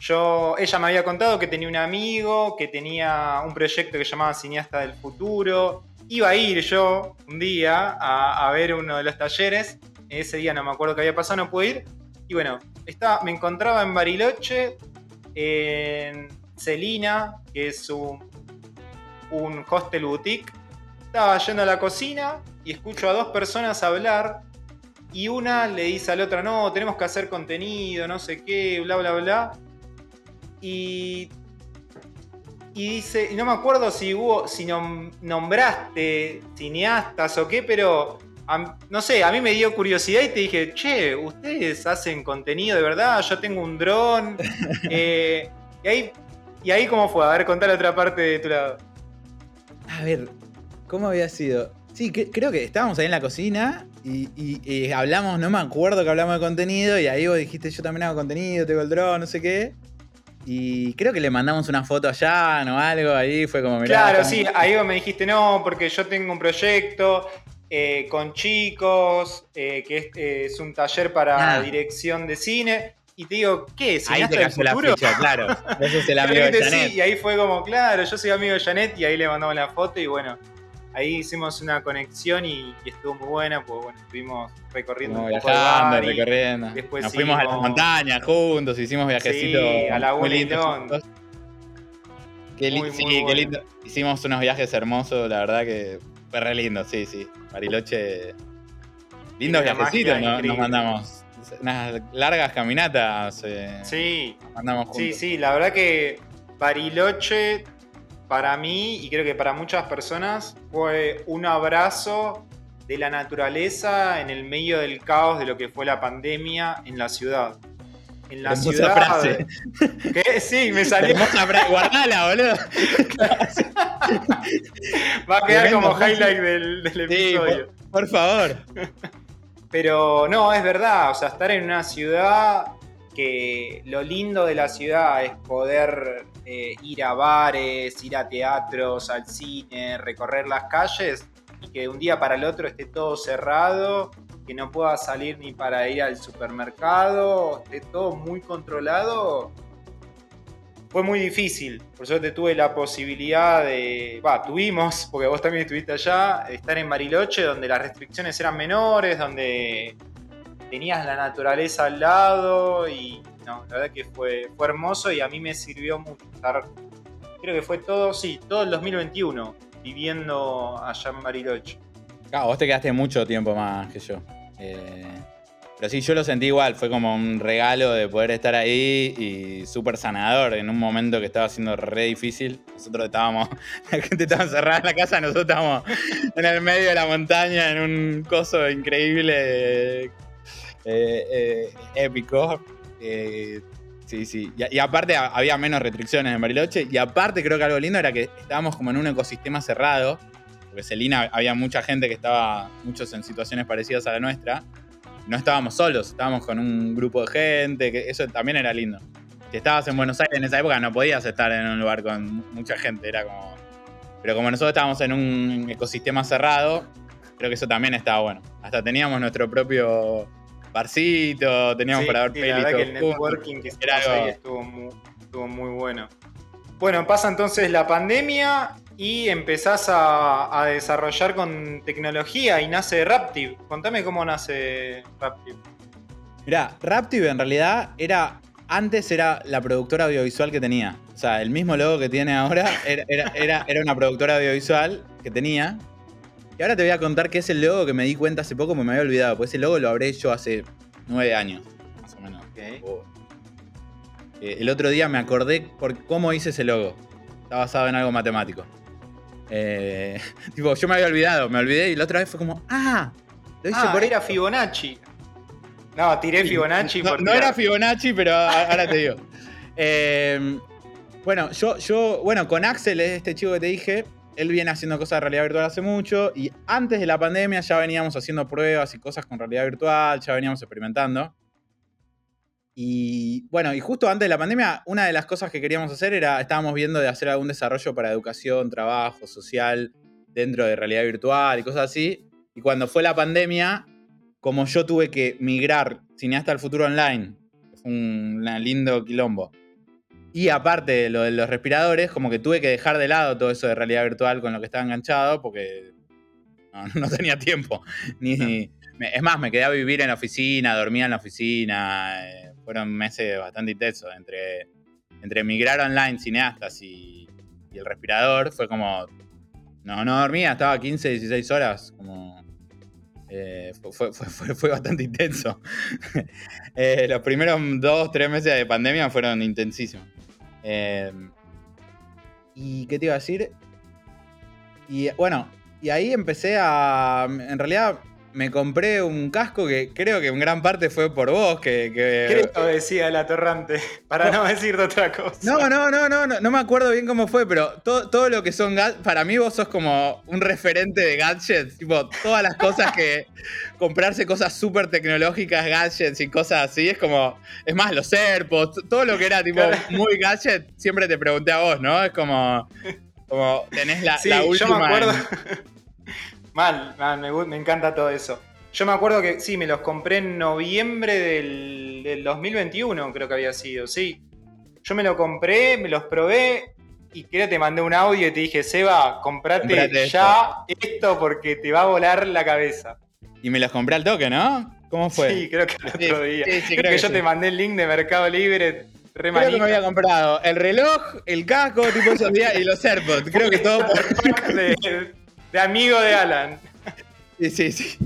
Yo, ella me había contado que tenía un amigo, que tenía un proyecto que llamaba Cineasta del Futuro. Iba a ir yo un día a, ver uno de los talleres. Ese día no me acuerdo qué había pasado, no pude ir. Y bueno, estaba, me encontraba en Bariloche, en Celina, que es un un hostel boutique. Estaba yendo a la cocina y escucho a dos personas hablar y una le dice a la otra, no, tenemos que hacer contenido, no sé qué, bla, bla, bla. Y, y dice, y no me acuerdo si hubo, si nombraste cineastas o qué, pero no sé, a mí me dio curiosidad y te dije, che, ustedes hacen contenido de verdad, yo tengo un dron. Eh, y, ahí, y ahí, ¿cómo fue? A ver, contar la otra parte de tu lado. A ver, ¿cómo había sido? Sí, creo que estábamos ahí en la cocina y, hablamos, no me acuerdo que hablamos de contenido, y ahí vos dijiste, yo también hago contenido, tengo el drone, no sé qué. Y creo que le mandamos una foto allá o algo, ahí fue como, Claro, sí, ahí vos me dijiste, no, porque yo tengo un proyecto eh, con chicos, eh, que es, eh, es, un taller para ah. dirección de cine. Y te digo, ¿qué? es? Ahí te cayó la ficha, claro. Ese es el amigo de Janet. y ahí fue como, claro, yo soy amigo de Janet y ahí le mandamos la foto y bueno, ahí hicimos una conexión y, estuvo muy buena, pues bueno, estuvimos recorriendo un poco viajando, recorriendo. Después Nos fuimos a las montañas juntos, hicimos viajecitos. Sí, a la muy Qué, sí, qué lindo. Hicimos unos viajes hermosos, la verdad que fue re lindo, sí, sí. Bariloche. Lindos viajecitos nos mandamos. Unas largas caminatas. Eh, sí. mandamos juntos. Sí, sí, la verdad que Bariloche para mí y creo que para muchas personas fue un abrazo de la naturaleza en el medio del caos de lo que fue la pandemia en la ciudad. En la ciudad. Frase. ¿Qué? Sí, me salió. Guardala, boludo. Va a quedar como highlight del, episodio. por favor. Pero no, es verdad. O sea, estar en una ciudad que lo lindo de la ciudad es poder eh, ir a bares, ir a teatros, al cine, recorrer las calles y que de un día para el otro esté todo cerrado, que no pueda salir ni para ir al supermercado, esté todo muy controlado, fue muy difícil. Por suerte tuve la posibilidad de, va, tuvimos, porque vos también estuviste allá, estar en Bariloche, donde las restricciones eran menores, donde tenías la naturaleza al lado y la verdad que fue, fue hermoso y a mí me sirvió mucho estar, creo que fue todo, sí, todo el 2021 viviendo allá en Bariloche. Claro, vos te quedaste mucho tiempo más que yo. Eh, pero sí, yo lo sentí igual, fue como un regalo de poder estar ahí y súper sanador en un momento que estaba siendo re difícil. Nosotros estábamos, la gente estaba encerrada en la casa, nosotros estábamos en el medio de la montaña en un coso increíble, eh, eh, épico. Eh, sí, sí. Y, aparte había menos restricciones en Bariloche. Y aparte creo que algo lindo era que estábamos como en un ecosistema cerrado. Porque Celina había mucha gente que estaba, muchos en situaciones parecidas a la nuestra. No estábamos solos, estábamos con un grupo de gente, eso también era lindo. Si estabas en Buenos Aires en esa época no podías estar en un lugar con mucha gente, era como... Pero como nosotros estábamos en un ecosistema cerrado, creo que eso también estaba bueno. Hasta teníamos nuestro propio barcito, teníamos para ver sí, La verdad que el networking que se ahí estuvo muy, bueno. Bueno, pasa entonces la pandemia y empezás a, desarrollar con tecnología y nace Raptive. Contame cómo nace Raptive. Mirá, Raptive en realidad era. Antes era la productora audiovisual que tenía. O sea, el mismo logo que tiene ahora era, era, era una productora audiovisual que tenía. Y ahora te voy a contar qué es el logo que me di cuenta hace poco, me había olvidado, pues ese logo lo habré hecho hace nueve años, más o menos. Eh, el otro día me acordé por cómo hice ese logo. Está basado en algo matemático. Eh, tipo, yo me había olvidado, me olvidé y la otra vez fue como, ah, lo hice ah, por era Fibonacci. No, tiré Fibonacci. No, no era Fibonacci, pero ahora te digo. Eh, bueno, yo, yo, bueno, con Axel, este chico que te dije, él viene haciendo cosas de realidad virtual hace mucho y antes de la pandemia ya veníamos haciendo pruebas y cosas con realidad virtual, ya veníamos experimentando. Y bueno, y justo antes de la pandemia, una de las cosas que queríamos hacer era, estábamos viendo de hacer algún desarrollo para educación, trabajo, social, dentro de realidad virtual y cosas así. Y cuando fue la pandemia, como yo tuve que migrar Cineasta al Futuro Online, un lindo quilombo, y aparte de lo de los respiradores, como que tuve que dejar de lado todo eso de realidad virtual con lo que estaba enganchado porque no, tenía tiempo. Ni, es más, me quedé a vivir en la oficina, dormía en la oficina. Eh, fueron meses bastante intensos. Entre, entre migrar online, cineastas y, el respirador, fue como. No, no dormía, estaba 15, 16 horas. Como. Eh, fue, fue, bastante intenso. Eh, los primeros dos, tres meses de pandemia fueron intensísimos. Em, ¿Y qué te iba a decir? Y bueno, y ahí empecé a. En realidad, me compré un casco que creo que en gran parte fue por vos. Que, que... Creo decía el atorrante, para no, decir de otra cosa. No, no, no, no, no, no me acuerdo bien cómo fue, pero todo, todo lo que son gadgets, para mí vos sos como un referente de gadgets, tipo, todas las cosas que comprarse cosas súper tecnológicas, gadgets y cosas así, es como, es más, los AirPods, todo lo que era tipo muy gadget, siempre te pregunté a vos, ¿no? Es como, como tenés la, sí, la última... Yo me acuerdo. Mal, me, encanta todo eso. Yo me acuerdo que sí, me los compré en noviembre del, 2021, creo que había sido, sí. Yo me lo compré, me los probé y creo que te mandé un audio y te dije, Seba, comprate, ya esto. porque te va a volar la cabeza. Y me los compré al toque, ¿no? ¿Cómo fue? Sí, creo que el otro día. creo, que, yo te mandé el link de Mercado Libre. Re creo que me había comprado el reloj, el casco, tipo esos días, y los AirPods. Creo que todo por... de, de amigo de Alan. Sí, sí, sí.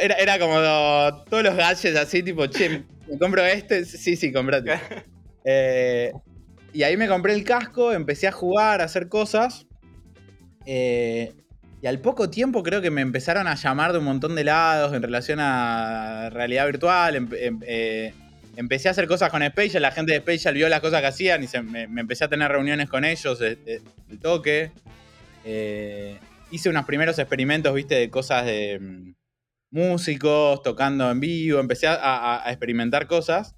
Era, era como todos los gadgets así, tipo, che, ¿me compro este? Sí, sí, comprate. Eh, y ahí me compré el casco, empecé a jugar, a hacer cosas. Eh, y al poco tiempo creo que me empezaron a llamar de un montón de lados en relación a realidad virtual. Em, eh, empecé a hacer cosas con Spatial, la gente de Spatial vio las cosas que hacían y me, empecé a tener reuniones con ellos, el toque. Eh, hice unos primeros experimentos, viste, de cosas de mm, músicos, tocando en vivo, empecé a, experimentar cosas.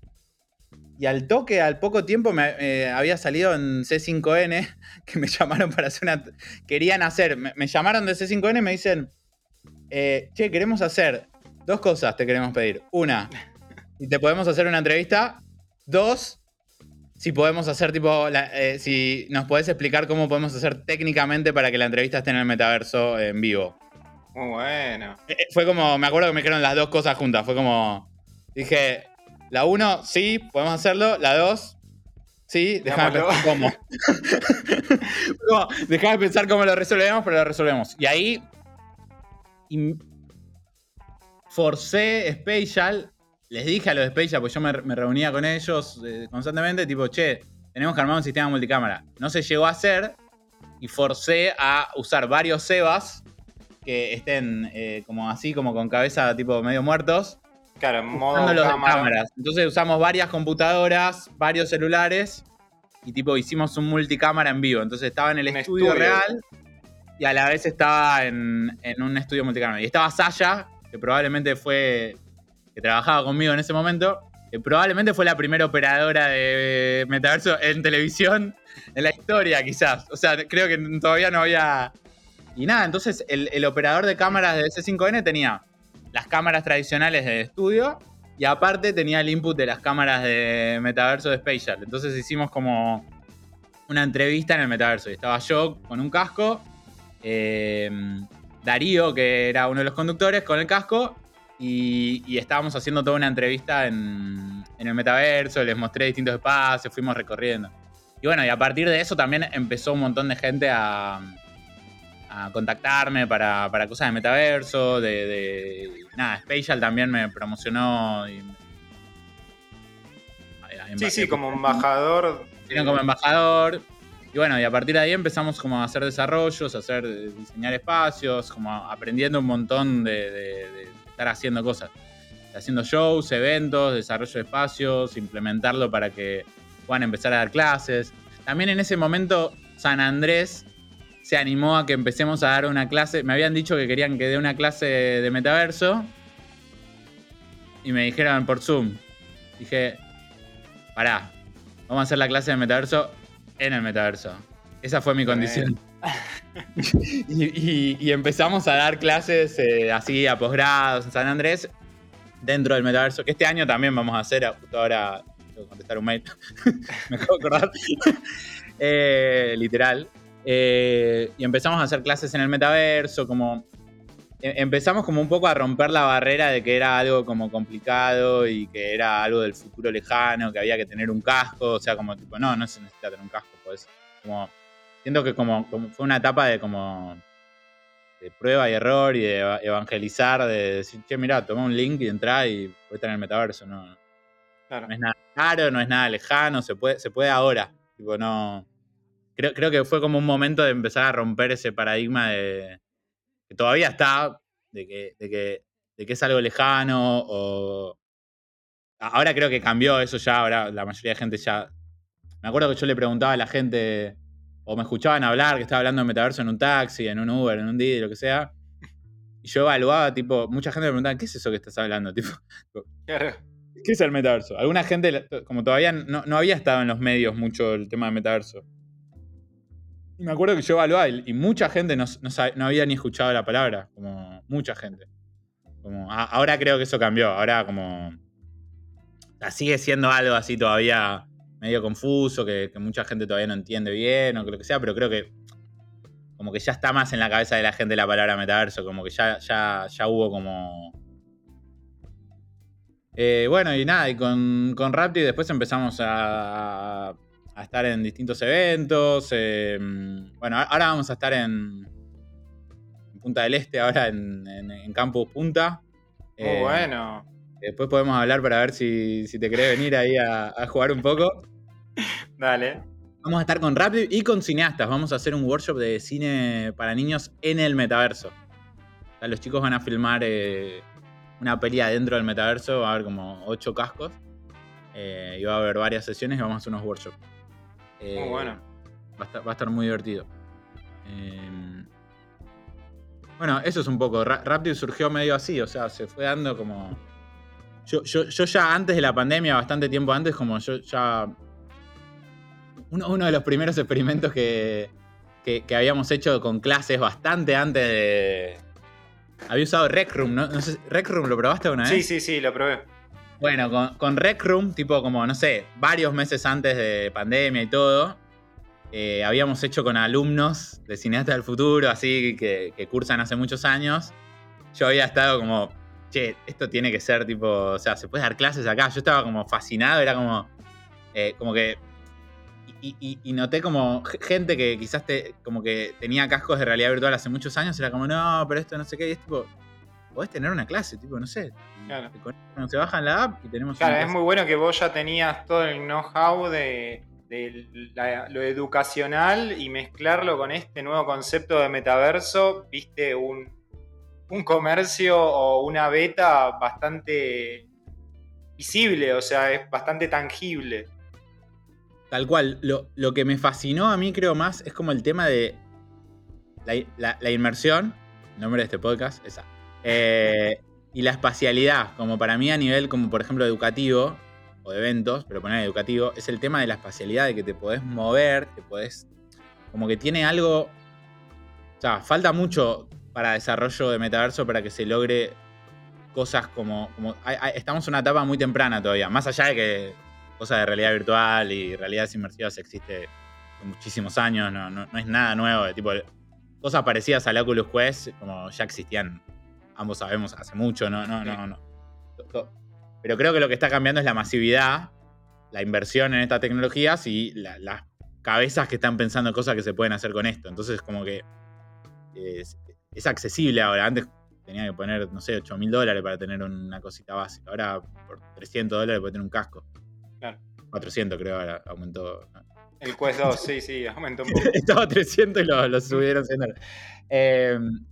Y al toque, al poco tiempo, me eh, había salido en C5N, que me llamaron para hacer una... Querían hacer, me, llamaron de C5N y me dicen, eh, che, queremos hacer dos cosas, te queremos pedir. Una, si te podemos hacer una entrevista. Dos, si podemos hacer tipo, eh, si nos podés explicar cómo podemos hacer técnicamente para que la entrevista esté en el metaverso en vivo. Muy bueno. Eh, eh, fue como, me acuerdo que me dijeron las dos cosas juntas. Fue como, dije, la uno, sí, podemos hacerlo. La dos, sí, déjame pensar cómo. déjame pensar cómo lo resolvemos, pero lo resolvemos. Y ahí forcé Spatial les dije a los de Space pues yo me, reunía con ellos eh, constantemente, tipo, che, tenemos que armar un sistema multicámara. No se llegó a hacer y forcé a usar varios Sebas que estén eh, como así, como con cabeza tipo medio muertos. Claro, en modo cámaras. Entonces usamos varias computadoras, varios celulares y tipo hicimos un multicámara en vivo. Entonces estaba en el estudio, real y a la vez estaba en, en un estudio multicámara. Y estaba Saya, que probablemente fue trabajaba conmigo en ese momento, probablemente fue la primera operadora de metaverso en televisión en la historia, quizás. O sea, creo que todavía no había. Y nada, entonces el, operador de cámaras de C5N tenía las cámaras tradicionales de estudio y aparte tenía el input de las cámaras de metaverso de Spatial. Entonces hicimos como una entrevista en el metaverso. Y estaba yo con un casco, eh, Darío, que era uno de los conductores, con el casco, y, estábamos haciendo toda una entrevista en, el metaverso, les mostré distintos espacios, fuimos recorriendo. Y bueno, y a partir de eso también empezó un montón de gente a, contactarme para, cosas de metaverso, de, Nada, Spatial también me promocionó. sí, sí, como embajador. como embajador. Y bueno, y a partir de ahí empezamos como a hacer desarrollos, a hacer, diseñar espacios, como aprendiendo un montón de estar haciendo cosas. Haciendo shows, eventos, desarrollo de espacios, implementarlo para que puedan empezar a dar clases. También en ese momento San Andrés se animó a que empecemos a dar una clase. Me habían dicho que querían que dé una clase de metaverso. Y me dijeron por Zoom. Dije, pará, vamos a hacer la clase de metaverso en el metaverso. Esa fue mi condición. y, empezamos a dar clases eh, así a posgrados en San Andrés dentro del metaverso, que este año también vamos a hacer, justo ahora tengo que contestar un mail, me acabo de acordar, eh, literal. Eh, y empezamos a hacer clases en el metaverso, como e, empezamos como un poco a romper la barrera de que era algo como complicado y que era algo del futuro lejano, que había que tener un casco, o sea, como tipo, no, no se necesita tener un casco, pues como siento que como, fue una etapa de como de prueba y error y de evangelizar, de decir, che, mira, toma un link y entra y puede estar en el metaverso, no, no es nada caro, no es nada lejano, se puede, se puede ahora. Tipo, no. Creo, creo que fue como un momento de empezar a romper ese paradigma de. que todavía está, de que, de que, de que es algo lejano, o. Ahora creo que cambió eso ya, ahora la mayoría de gente ya. Me acuerdo que yo le preguntaba a la gente o me escuchaban hablar, que estaba hablando de metaverso en un taxi, en un Uber, en un Didi, lo que sea. Y yo evaluaba, tipo, mucha gente me preguntaba, ¿qué es eso que estás hablando? Tipo, ¿qué es el metaverso? Alguna gente, como todavía no, había estado en los medios mucho el tema de metaverso. Y me acuerdo que yo evaluaba y, mucha gente no, no, había ni escuchado la palabra, como mucha gente. Como, ahora creo que eso cambió, ahora como... sigue siendo algo así todavía medio confuso, que, mucha gente todavía no entiende bien o que lo que sea, pero creo que como que ya está más en la cabeza de la gente la palabra metaverso, como que ya, ya, ya hubo como... Eh, bueno, y nada, y con, con Rapti después empezamos a, a, estar en distintos eventos. Em, bueno, ahora vamos a estar en, Punta del Este, ahora en, en, Campus Punta. Muy eh, bueno. Después podemos hablar para ver si, te querés venir ahí a, jugar un poco. Dale. Vamos a estar con Rapid y con cineastas. Vamos a hacer un workshop de cine para niños en el metaverso. los chicos van a filmar eh, una peli dentro del metaverso. Va a haber como ocho cascos. Eh, y va a haber varias sesiones y vamos a hacer unos workshops. muy bueno. Va a, estar, muy divertido. Em, bueno, eso es un poco. Rapid surgió medio así, o sea, se fue dando como yo, ya antes de la pandemia, bastante tiempo antes, como yo ya. Uno, de los primeros experimentos que, habíamos hecho con clases bastante antes de. Había usado Rec Room, ¿no? no sé, ¿Rec Room lo probaste alguna vez? Sí, sí, sí, lo probé. Bueno, con, con Rec Room, tipo como, no sé, varios meses antes de pandemia y todo, eh, habíamos hecho con alumnos de Cineastas del Futuro, así que, que, cursan hace muchos años. Yo había estado como che, esto tiene que ser tipo, o sea, se puede dar clases acá. Yo estaba como fascinado, era como, eh, como que... Y, noté como gente que quizás te, como que tenía cascos de realidad virtual hace muchos años, era como, no, pero esto no sé qué, y es tipo, podés tener una clase, tipo, no sé. Claro. Se bajan la app y tenemos Claro, es muy bueno que vos ya tenías todo el know-how de, lo educacional y mezclarlo con este nuevo concepto de metaverso, viste un, un comercio o una beta bastante visible, o sea, es bastante tangible. Tal cual, lo, que me fascinó a mí creo más es como el tema de la, inmersión, el nombre de este podcast, esa, eh, y la espacialidad, como para mí a nivel como por ejemplo educativo, o de eventos, pero poner educativo, es el tema de la espacialidad, de que te podés mover, te podés, como que tiene algo, o sea, falta mucho para desarrollo de metaverso para que se logre cosas como... estamos en una etapa muy temprana todavía, más allá de que cosas de realidad virtual y realidades inmersivas existe muchísimos años, no, no, es nada nuevo, de tipo cosas parecidas al Oculus Quest, como ya existían, ambos sabemos, hace mucho, no, no, no, no. Pero creo que lo que está cambiando es la masividad, la inversión en estas tecnologías y las cabezas que están pensando cosas que se pueden hacer con esto. Entonces, como que es accesible ahora. Antes tenía que poner, no sé, 8 mil dólares para tener una cosita básica. Ahora por 300 dólares puede tener un casco. Claro. 400 creo ahora aumentó. El Quest 2, sí, sí, aumentó un poco. Estaba 300 y lo, subieron 100 em,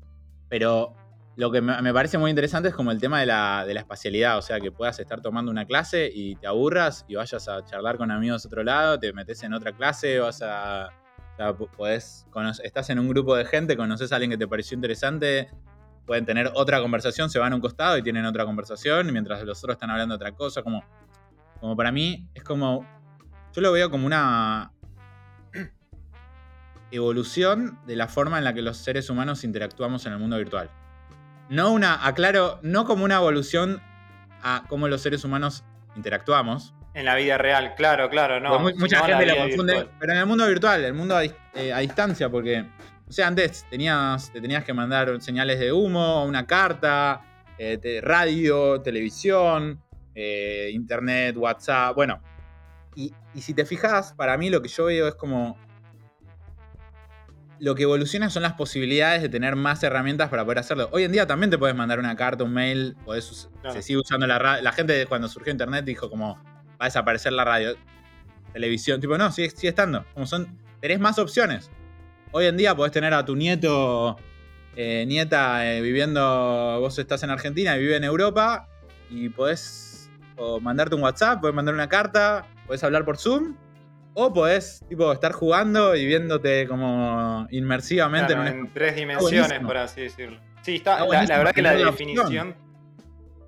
pero lo que me, parece muy interesante es como el tema de la, de la, espacialidad, o sea, que puedas estar tomando una clase y te aburras y vayas a charlar con amigos de otro lado, te metes en otra clase, vas a podés, estás en un grupo de gente, conoces a alguien que te pareció interesante, pueden tener otra conversación, se van a un costado y tienen otra conversación, mientras los otros están hablando de otra cosa. Como, como para mí, es como. Yo lo veo como una evolución de la forma en la que los seres humanos interactuamos en el mundo virtual. No una, aclaro, no como una evolución a cómo los seres humanos interactuamos, en la vida real, claro, claro, no. mucha gente lo confunde. Pero en el mundo virtual, el mundo eh, a, distancia, porque. O sea, antes tenías, te tenías que mandar señales de humo, una carta, eh, radio, televisión, eh, internet, WhatsApp. Bueno. Y, si te fijas, para mí lo que yo veo es como. Lo que evoluciona son las posibilidades de tener más herramientas para poder hacerlo. Hoy en día también te puedes mandar una carta, un mail, podés, se sigue usando la radio. La gente cuando surgió internet dijo como, a desaparecer la radio, televisión. Tipo, no, sigue, sigue estando. Como son, tenés más opciones. Hoy en día podés tener a tu nieto, eh, nieta eh, viviendo, vos estás en Argentina y vive en Europa y podés o mandarte un WhatsApp, podés mandar una carta, podés hablar por Zoom o podés tipo, estar jugando y viéndote como inmersivamente en, tres dimensiones, por así decirlo. Sí, está, la, la, verdad que la definición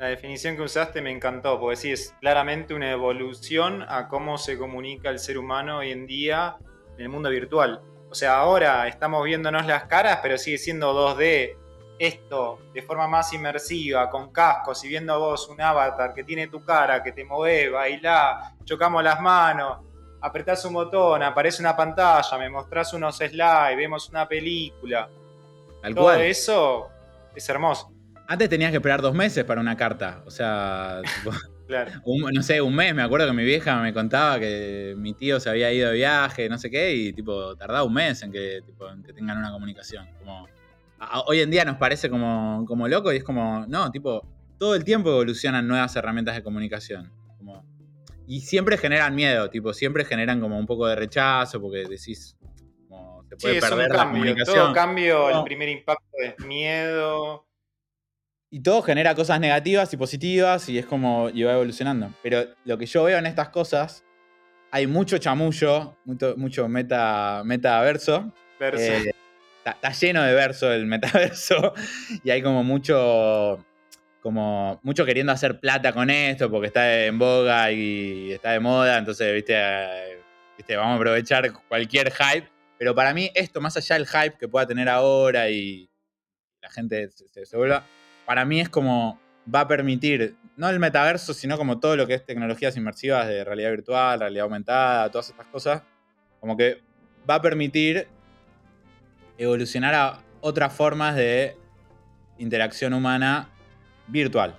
la definición que usaste me encantó, porque sí, es claramente una evolución a cómo se comunica el ser humano hoy en día en el mundo virtual. O sea, ahora estamos viéndonos las caras, pero sigue siendo 2D. Esto de forma más inmersiva, con cascos y viendo vos un avatar que tiene tu cara, que te mueve, baila, chocamos las manos. apretás un botón, aparece una pantalla, me mostrás unos slides, vemos una película. Todo eso es hermoso. Antes tenías que esperar dos meses para una carta. O sea, no sé, un mes. Me acuerdo que mi vieja me contaba que mi tío se había ido de viaje, no sé qué, y tipo, tardaba un mes en que, tengan una comunicación. Como, hoy en día nos parece como, como loco y es como, no, tipo, todo el tiempo evolucionan nuevas herramientas de comunicación. Como, y siempre generan miedo, tipo, siempre generan como un poco de rechazo porque decís, como, se puede perder la comunicación. Todo cambio, el primer impacto es miedo y todo genera cosas negativas y positivas y es como y va evolucionando. Pero lo que yo veo en estas cosas, hay mucho chamullo, mucho, mucho meta, metaverso. Eh, está, lleno de verso el metaverso y hay como mucho como mucho queriendo hacer plata con esto porque está en boga y está de moda, entonces, viste, eh, viste vamos a aprovechar cualquier hype, pero para mí esto, más allá del hype que pueda tener ahora y la gente se vuelva, para mí es como va a permitir, no el metaverso, sino como todo lo que es tecnologías inmersivas de realidad virtual, realidad aumentada, todas estas cosas, como que va a permitir evolucionar a otras formas de interacción humana virtual.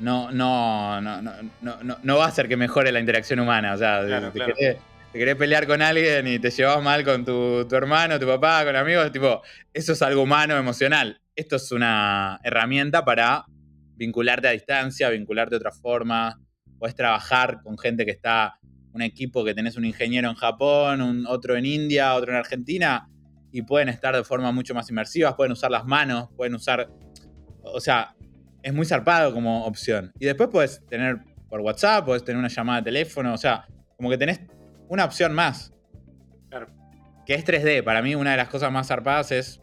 No, no, no, no, no, va a hacer que mejore la interacción humana. O sea, te, Querés, pelear con alguien y te llevas mal con tu, tu hermano, tu papá, con amigos, tipo, eso es algo humano, emocional esto es una herramienta para vincularte a distancia, vincularte de otra forma. Puedes trabajar con gente que está, un equipo que tenés un ingeniero en Japón, un, otro en India, otro en Argentina, y pueden estar de forma mucho más inmersiva, pueden usar las manos, pueden usar, o sea, es muy zarpado como opción. Y después puedes tener por WhatsApp, puedes tener una llamada de teléfono, o sea, como que tenés una opción más. Claro. Que es 3D. Para mí una de las cosas más zarpadas es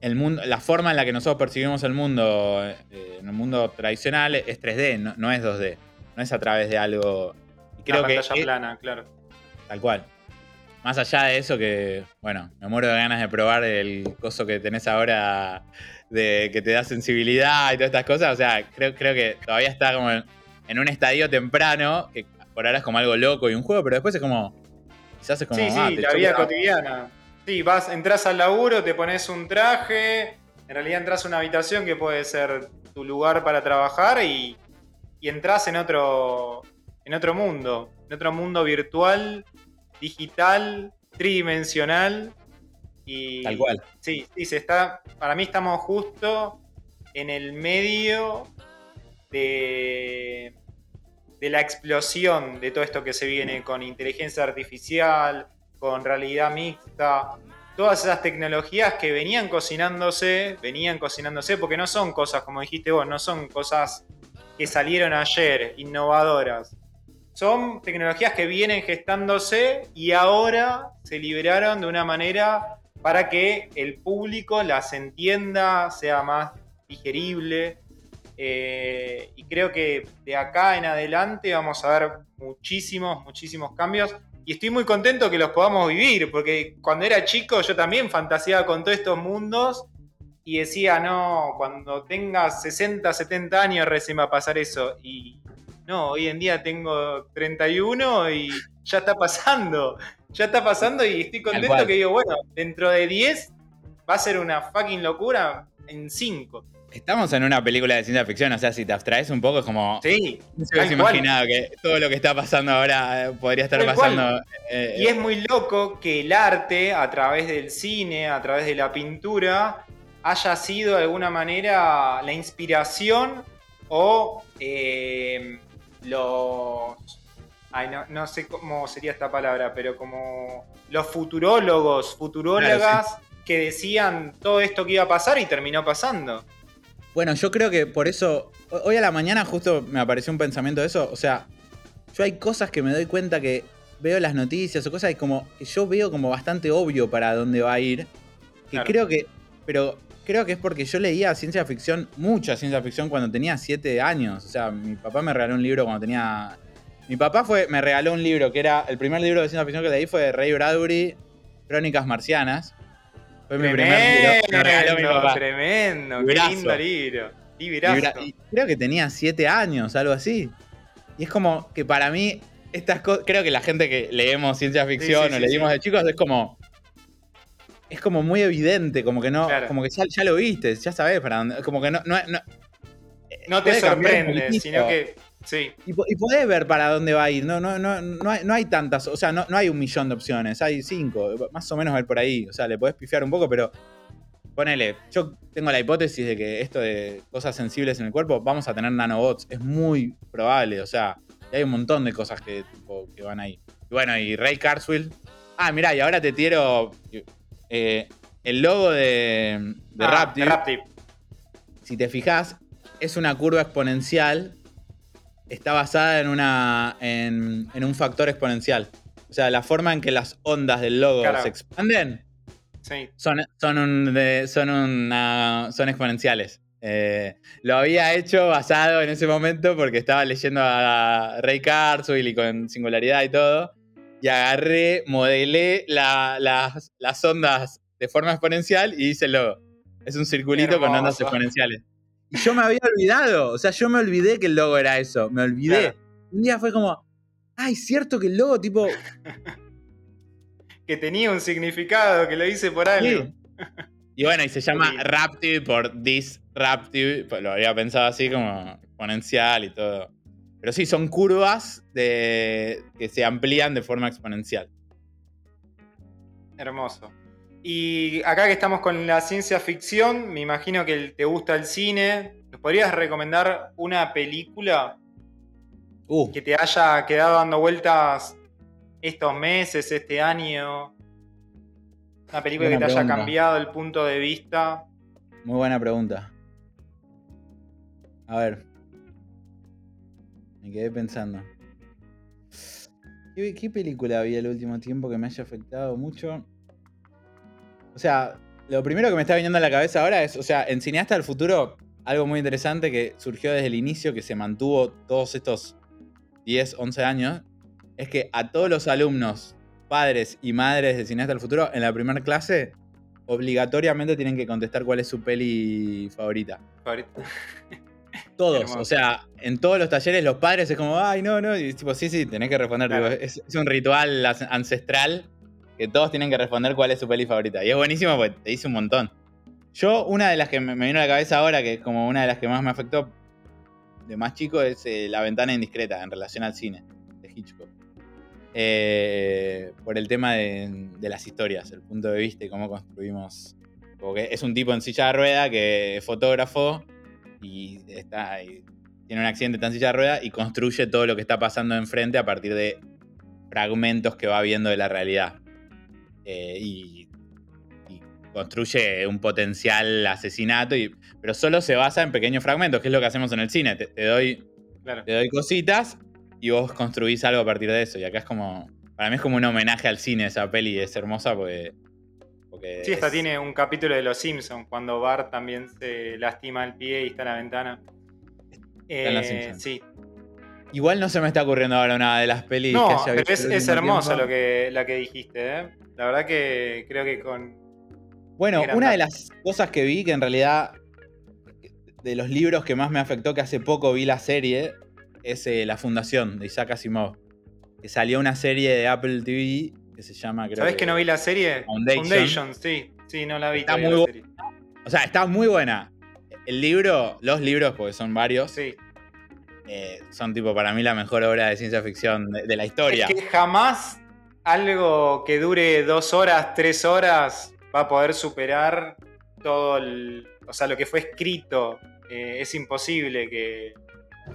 el mundo, la forma en la que nosotros percibimos el mundo eh, en el mundo tradicional es 3D, no, es 2D. No es a través de algo. Y creo que plana, claro. Tal cual. Más allá de eso, que, bueno, me muero de ganas de probar el coso que tenés ahora de que te da sensibilidad y todas estas cosas. O sea, creo, creo que todavía está como en, un estadio temprano, que por ahora es como algo loco y un juego, pero después es como. Quizás es como. Sí, ah, sí, la vida cotidiana. Sí, vas, entras al laburo, te pones un traje, en realidad entras a una habitación que puede ser tu lugar para trabajar y, y entras en otro, en otro mundo, en otro mundo virtual, digital, tridimensional. Y, Tal cual. Sí, sí, se está, para mí estamos justo en el medio de, de la explosión de todo esto que se viene con inteligencia artificial, con realidad mixta, todas esas tecnologías que venían cocinándose, venían cocinándose, porque no son cosas, como dijiste vos, no son cosas que salieron ayer, innovadoras. Son tecnologías que vienen gestándose y ahora se liberaron de una manera para que el público las entienda, sea más digerible. Eh, y creo que de acá en adelante vamos a ver muchísimos, muchísimos cambios y estoy muy contento que los podamos vivir, porque cuando era chico yo también fantaseaba con todos estos mundos y decía, no, cuando tenga 60, 70 años recién va a pasar eso. Y no, hoy en día tengo 31 y ya está pasando, ya está pasando y estoy contento que digo, bueno, dentro de 10 va a ser una fucking locura en 5. Estamos en una película de ciencia ficción, o sea, si te abstraes un poco es como... Sí. No se hubiese imaginado que todo lo que está pasando ahora eh, podría estar pasando... Eh, y es muy loco que el arte, a través del cine, a través de la pintura, haya sido de alguna manera la inspiración o eh, los... Ay, no, sé cómo sería esta palabra, pero como los futurólogos, futurólogas que decían todo esto que iba a pasar y terminó pasando. Bueno, yo creo que por eso, hoy a la mañana justo me apareció un pensamiento de eso, o sea, yo hay cosas que me doy cuenta que veo las noticias o cosas que como que yo veo como bastante obvio para dónde va a ir, que creo que, pero creo que es porque yo leía ciencia ficción, mucha ciencia ficción cuando tenía 7 años, o sea, mi papá me regaló un libro cuando tenía... Mi papá fue, me regaló un libro que era, el primer libro de ciencia ficción que leí fue de Ray Bradbury, Crónicas Marcianas. Fue mi primer libro. Tremendo, qué lindo libro. creo que tenía siete años, algo así. Y es como que para mí estas cosas, creo que la gente que leemos ciencia ficción Sí, sí, o leímos de chicos es como. Es como muy evidente, como que no. Claro. Como que ya, ya lo viste, ya sabes para dónde. Como que no. no, no- No te sorprende, sino que. Sí, Y, y podés ver para dónde va a ir. No, no, no, no, hay, no hay tantas. O sea, no, no hay un millón de opciones. Hay cinco. Más o menos ver por ahí. O sea, le podés pifiar un poco, pero. Ponele, yo tengo la hipótesis de que esto de cosas sensibles en el cuerpo, vamos a tener nanobots. Es muy probable. O sea, hay un montón de cosas que, tipo, que van ahí. Y bueno, y Ray Carswell. Ah, mirá, y ahora te tiro. eh, el logo de, de Ah, Raptive de Raptive. si te fijas, es una curva exponencial. Está basada en, una, en, en un factor exponencial. O sea, la forma en que las ondas del logo Claro. se expanden Sí. son, son, un de- son, una- son exponenciales. Eh, lo había hecho basado en ese momento porque estaba leyendo a Ray Kurzweil y con singularidad y todo. Y agarré, modelé la- las, las ondas de forma exponencial y hice el logo. Es un circulito con ondas exponenciales. Yo me había olvidado. O sea, yo me olvidé que el logo era eso. Me olvidé. Claro. Un día fue como, ay, cierto que el logo, tipo, Que tenía un significado, que lo hice por algo. Sí. Y bueno, y se llama Sí. Raptive por Disruptive. pues Lo había pensado así como exponencial y todo. Pero sí, son curvas de, que se amplían de forma exponencial. Hermoso. Y acá que estamos con la ciencia ficción, me imagino que te gusta el cine. ¿Nos podrías recomendar una película Uh, que te haya quedado dando vueltas estos meses, este año? Una película Buena que te haya cambiado el punto de vista. muy buena pregunta. A ver. Me quedé pensando. ¿Qué, qué película vi el último tiempo que me haya afectado mucho? O sea, lo primero que me está viniendo a la cabeza ahora es, o sea, en Cineasta del Futuro, algo muy interesante que surgió desde el inicio, que se mantuvo todos estos 10, 11 años, es que a todos los alumnos, padres y madres de Cineasta del Futuro, en la primera clase, obligatoriamente tienen que contestar cuál es su peli favorita. Favorito. Todos, o sea, en todos los talleres los padres es como, ay, no, no, y tipo, sí, sí, tenés que responder. Claro. tipo, es, es un ritual ancestral que todos tienen que responder cuál es su peli favorita. Y es buenísimo porque te dice un montón. Yo, una de las que me, vino a la cabeza ahora, que es como una de las que más me afectó de más chico, es eh, La ventana indiscreta en relación al cine de Hitchcock. Eh, por el tema de, las historias, el punto de vista y cómo construimos. Porque es un tipo en silla de rueda que es fotógrafo y está y tiene un accidente en silla de rueda y construye todo lo que está pasando enfrente a partir de fragmentos que va viendo de la realidad. Eh, y, y construye un potencial asesinato, y, pero solo se basa en pequeños fragmentos, que es lo que hacemos en el cine. Te, te doy, Claro. te doy cositas y vos construís algo a partir de eso. Y acá es como, para mí es como un homenaje al cine esa peli, es hermosa porque... porque Sí, esta es- tiene un capítulo de Los Simpsons, cuando Bart también se lastima el pie y está en la ventana. en Los Eh, sí. Igual no se me está ocurriendo ahora una de las pelis No, que haya pero visto es, es tiempo. lo que, la que dijiste, ¿eh? La verdad que creo que con... Bueno, una de las cosas que vi que en realidad de los libros que más me afectó que hace poco vi la serie es eh, La Fundación de Isaac Asimov. Que salió una serie de Apple TV que se llama, creo ¿Sabés que no vi la serie? Foundation. sí. Sí, no la vi Está muy la serie. O sea, está muy buena. El libro, los libros, porque son varios, Sí. Eh, son tipo para mí la mejor obra de ciencia ficción de, de la historia. Es que jamás algo que dure dos horas, tres horas, va a poder superar todo el. O sea, lo que fue escrito. Eh, es imposible que.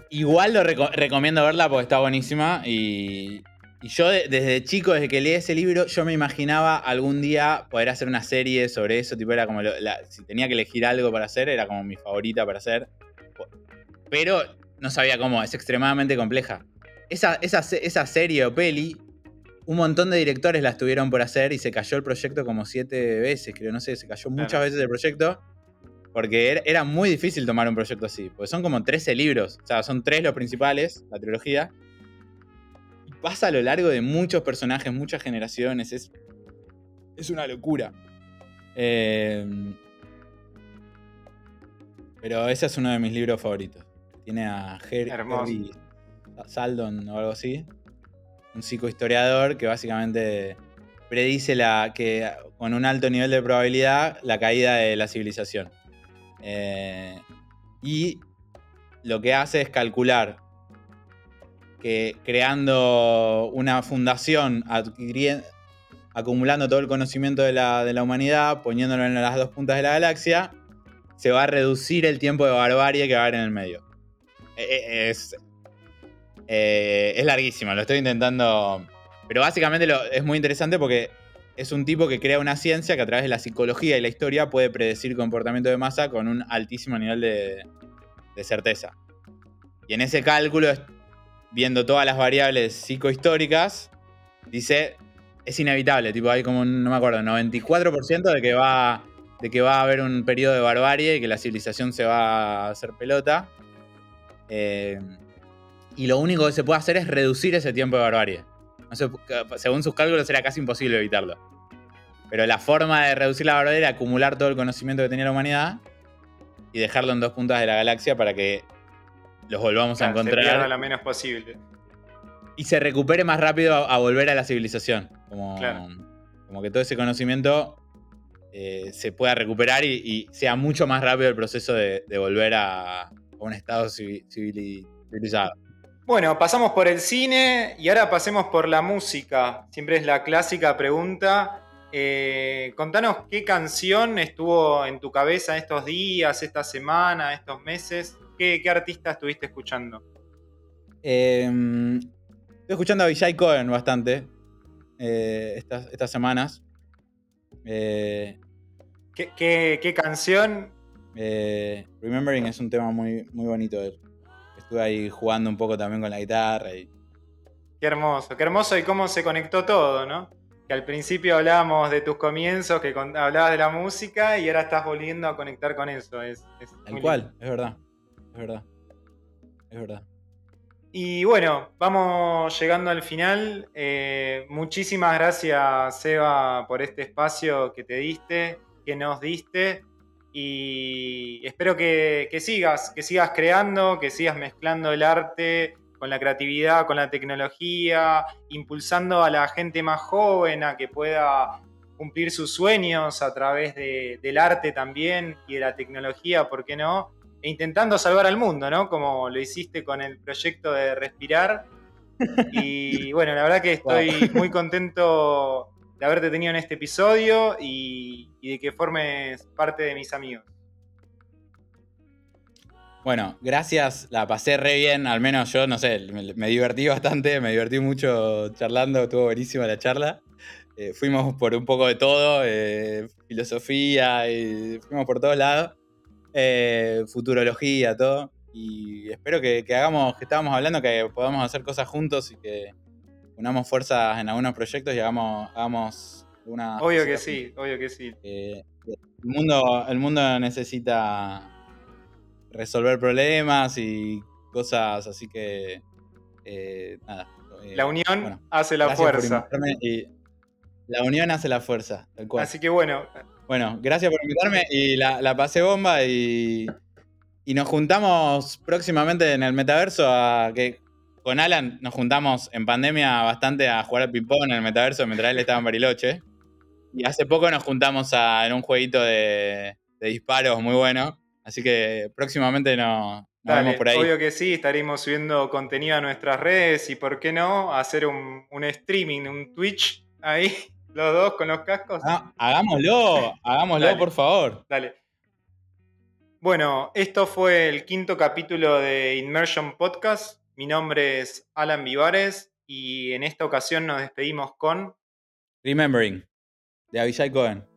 Igual lo reco- recomiendo verla porque está buenísima y, y yo de- desde chico, desde que leí ese libro, yo me imaginaba algún día poder hacer una serie sobre eso, tipo era como, lo- la- si tenía que elegir algo para hacer, era como mi favorita para hacer, pero no sabía cómo, es extremadamente compleja. Esa, esa, esa serie o peli, un montón de directores la estuvieron por hacer y se cayó el proyecto como siete veces, creo, no sé, se cayó muchas Claro. veces el proyecto. Porque era, era muy difícil tomar un proyecto así. Porque son como 13 libros. O sea, son tres los principales, la trilogía. Y pasa a lo largo de muchos personajes, muchas generaciones. Es, es una locura. Eh, pero ese es uno de mis libros favoritos. Tiene a Her-. Harry Saldon o algo así. un psicohistoriador que básicamente predice la, que con un alto nivel de probabilidad la caída de la civilización. Eh, y lo que hace es calcular que creando una fundación, acumulando todo el conocimiento de la, de la, humanidad, poniéndolo en las dos puntas de la galaxia, se va a reducir el tiempo de barbarie que va a haber en el medio. E, e, es, eh, es larguísimo, lo estoy intentando. Pero básicamente es muy interesante porque es un tipo que crea una ciencia que a través de la psicología y la historia puede predecir comportamiento de masa con un altísimo nivel de, de certeza. Y en ese cálculo, viendo todas las variables psicohistóricas, dice, es inevitable, tipo hay como, no me acuerdo, 94% de que va de que va a haber un periodo de barbarie y que la civilización se va a hacer pelota. Eh, y lo único que se puede hacer es reducir ese tiempo de barbarie. según sus cálculos era casi imposible evitarlo. Pero la forma de reducir la barbarie era acumular todo el conocimiento que tenía la humanidad y dejarlo en dos puntas de la galaxia para que los volvamos a encontrar. Se lo menos posible. Y se recupere más rápido a, volver a la civilización. Como, como que todo ese conocimiento eh, se pueda recuperar y, sea mucho más rápido el proceso de, volver a, a, un estado civilizado. Bueno, pasamos por el cine y ahora pasemos por la música. Siempre es la clásica pregunta. Eh, contanos qué canción estuvo en tu cabeza estos días, esta semana, estos meses. ¿Qué, artista estuviste escuchando? Em, estoy escuchando a Vijay Cohen bastante eh, estas, semanas. Eh, ¿Qué, canción? Remembering es un tema muy, muy bonito de él estuve ahí jugando un poco también con la guitarra. Y... Qué hermoso, qué hermoso y cómo se conectó todo, ¿no? Que al principio hablábamos de tus comienzos, que hablabas de la música y ahora estás volviendo a conectar con eso. Es, Tal cual, es verdad, es verdad, es verdad. Y bueno, vamos llegando al final. Eh, muchísimas gracias, Seba, por este espacio que te diste, que nos diste y espero que, sigas, que sigas creando, que sigas mezclando el arte con la creatividad, con la tecnología, impulsando a la gente más joven a que pueda cumplir sus sueños a través del arte también y de la tecnología, ¿por qué no? E intentando salvar al mundo, ¿no? Como lo hiciste con el proyecto de Respirar. Y bueno, la verdad que estoy muy contento de haberte tenido en este episodio y, de que formes parte de mis amigos. Bueno, gracias, la pasé re bien, al menos yo, no sé, me, divertí bastante, me divertí mucho charlando, estuvo buenísima la charla. Eh, fuimos por un poco de todo, eh, filosofía, y fuimos por todos lados, eh, futurología, todo. Y espero que, que, hagamos, que estábamos hablando, que podamos hacer cosas juntos y que, unamos fuerzas en algunos proyectos y hagamos, hagamos una... Obvio que sí, obvio que sí. el, mundo, el mundo necesita resolver problemas y cosas así que... Eh, nada. Eh, la unión hace la fuerza. la unión hace la fuerza, tal cual. Así que bueno. Bueno, gracias por invitarme y la, la pasé bomba y, y nos juntamos próximamente en el metaverso a que con Alan nos juntamos en pandemia bastante a jugar al ping-pong en el metaverso mientras él estaba en Bariloche. Y hace poco nos juntamos en un jueguito de, disparos muy bueno. Así que próximamente nos, vemos por ahí. Obvio que sí, estaremos subiendo contenido a nuestras redes y, ¿por qué no? Hacer un, streaming, un Twitch ahí, los dos con los cascos. Ah, hagámoslo, hagámoslo, por favor. Dale. Bueno, esto fue el quinto capítulo de Immersion Podcast. Mi nombre es Alan Vivares y en esta ocasión nos despedimos con Remembering de Avishai Cohen.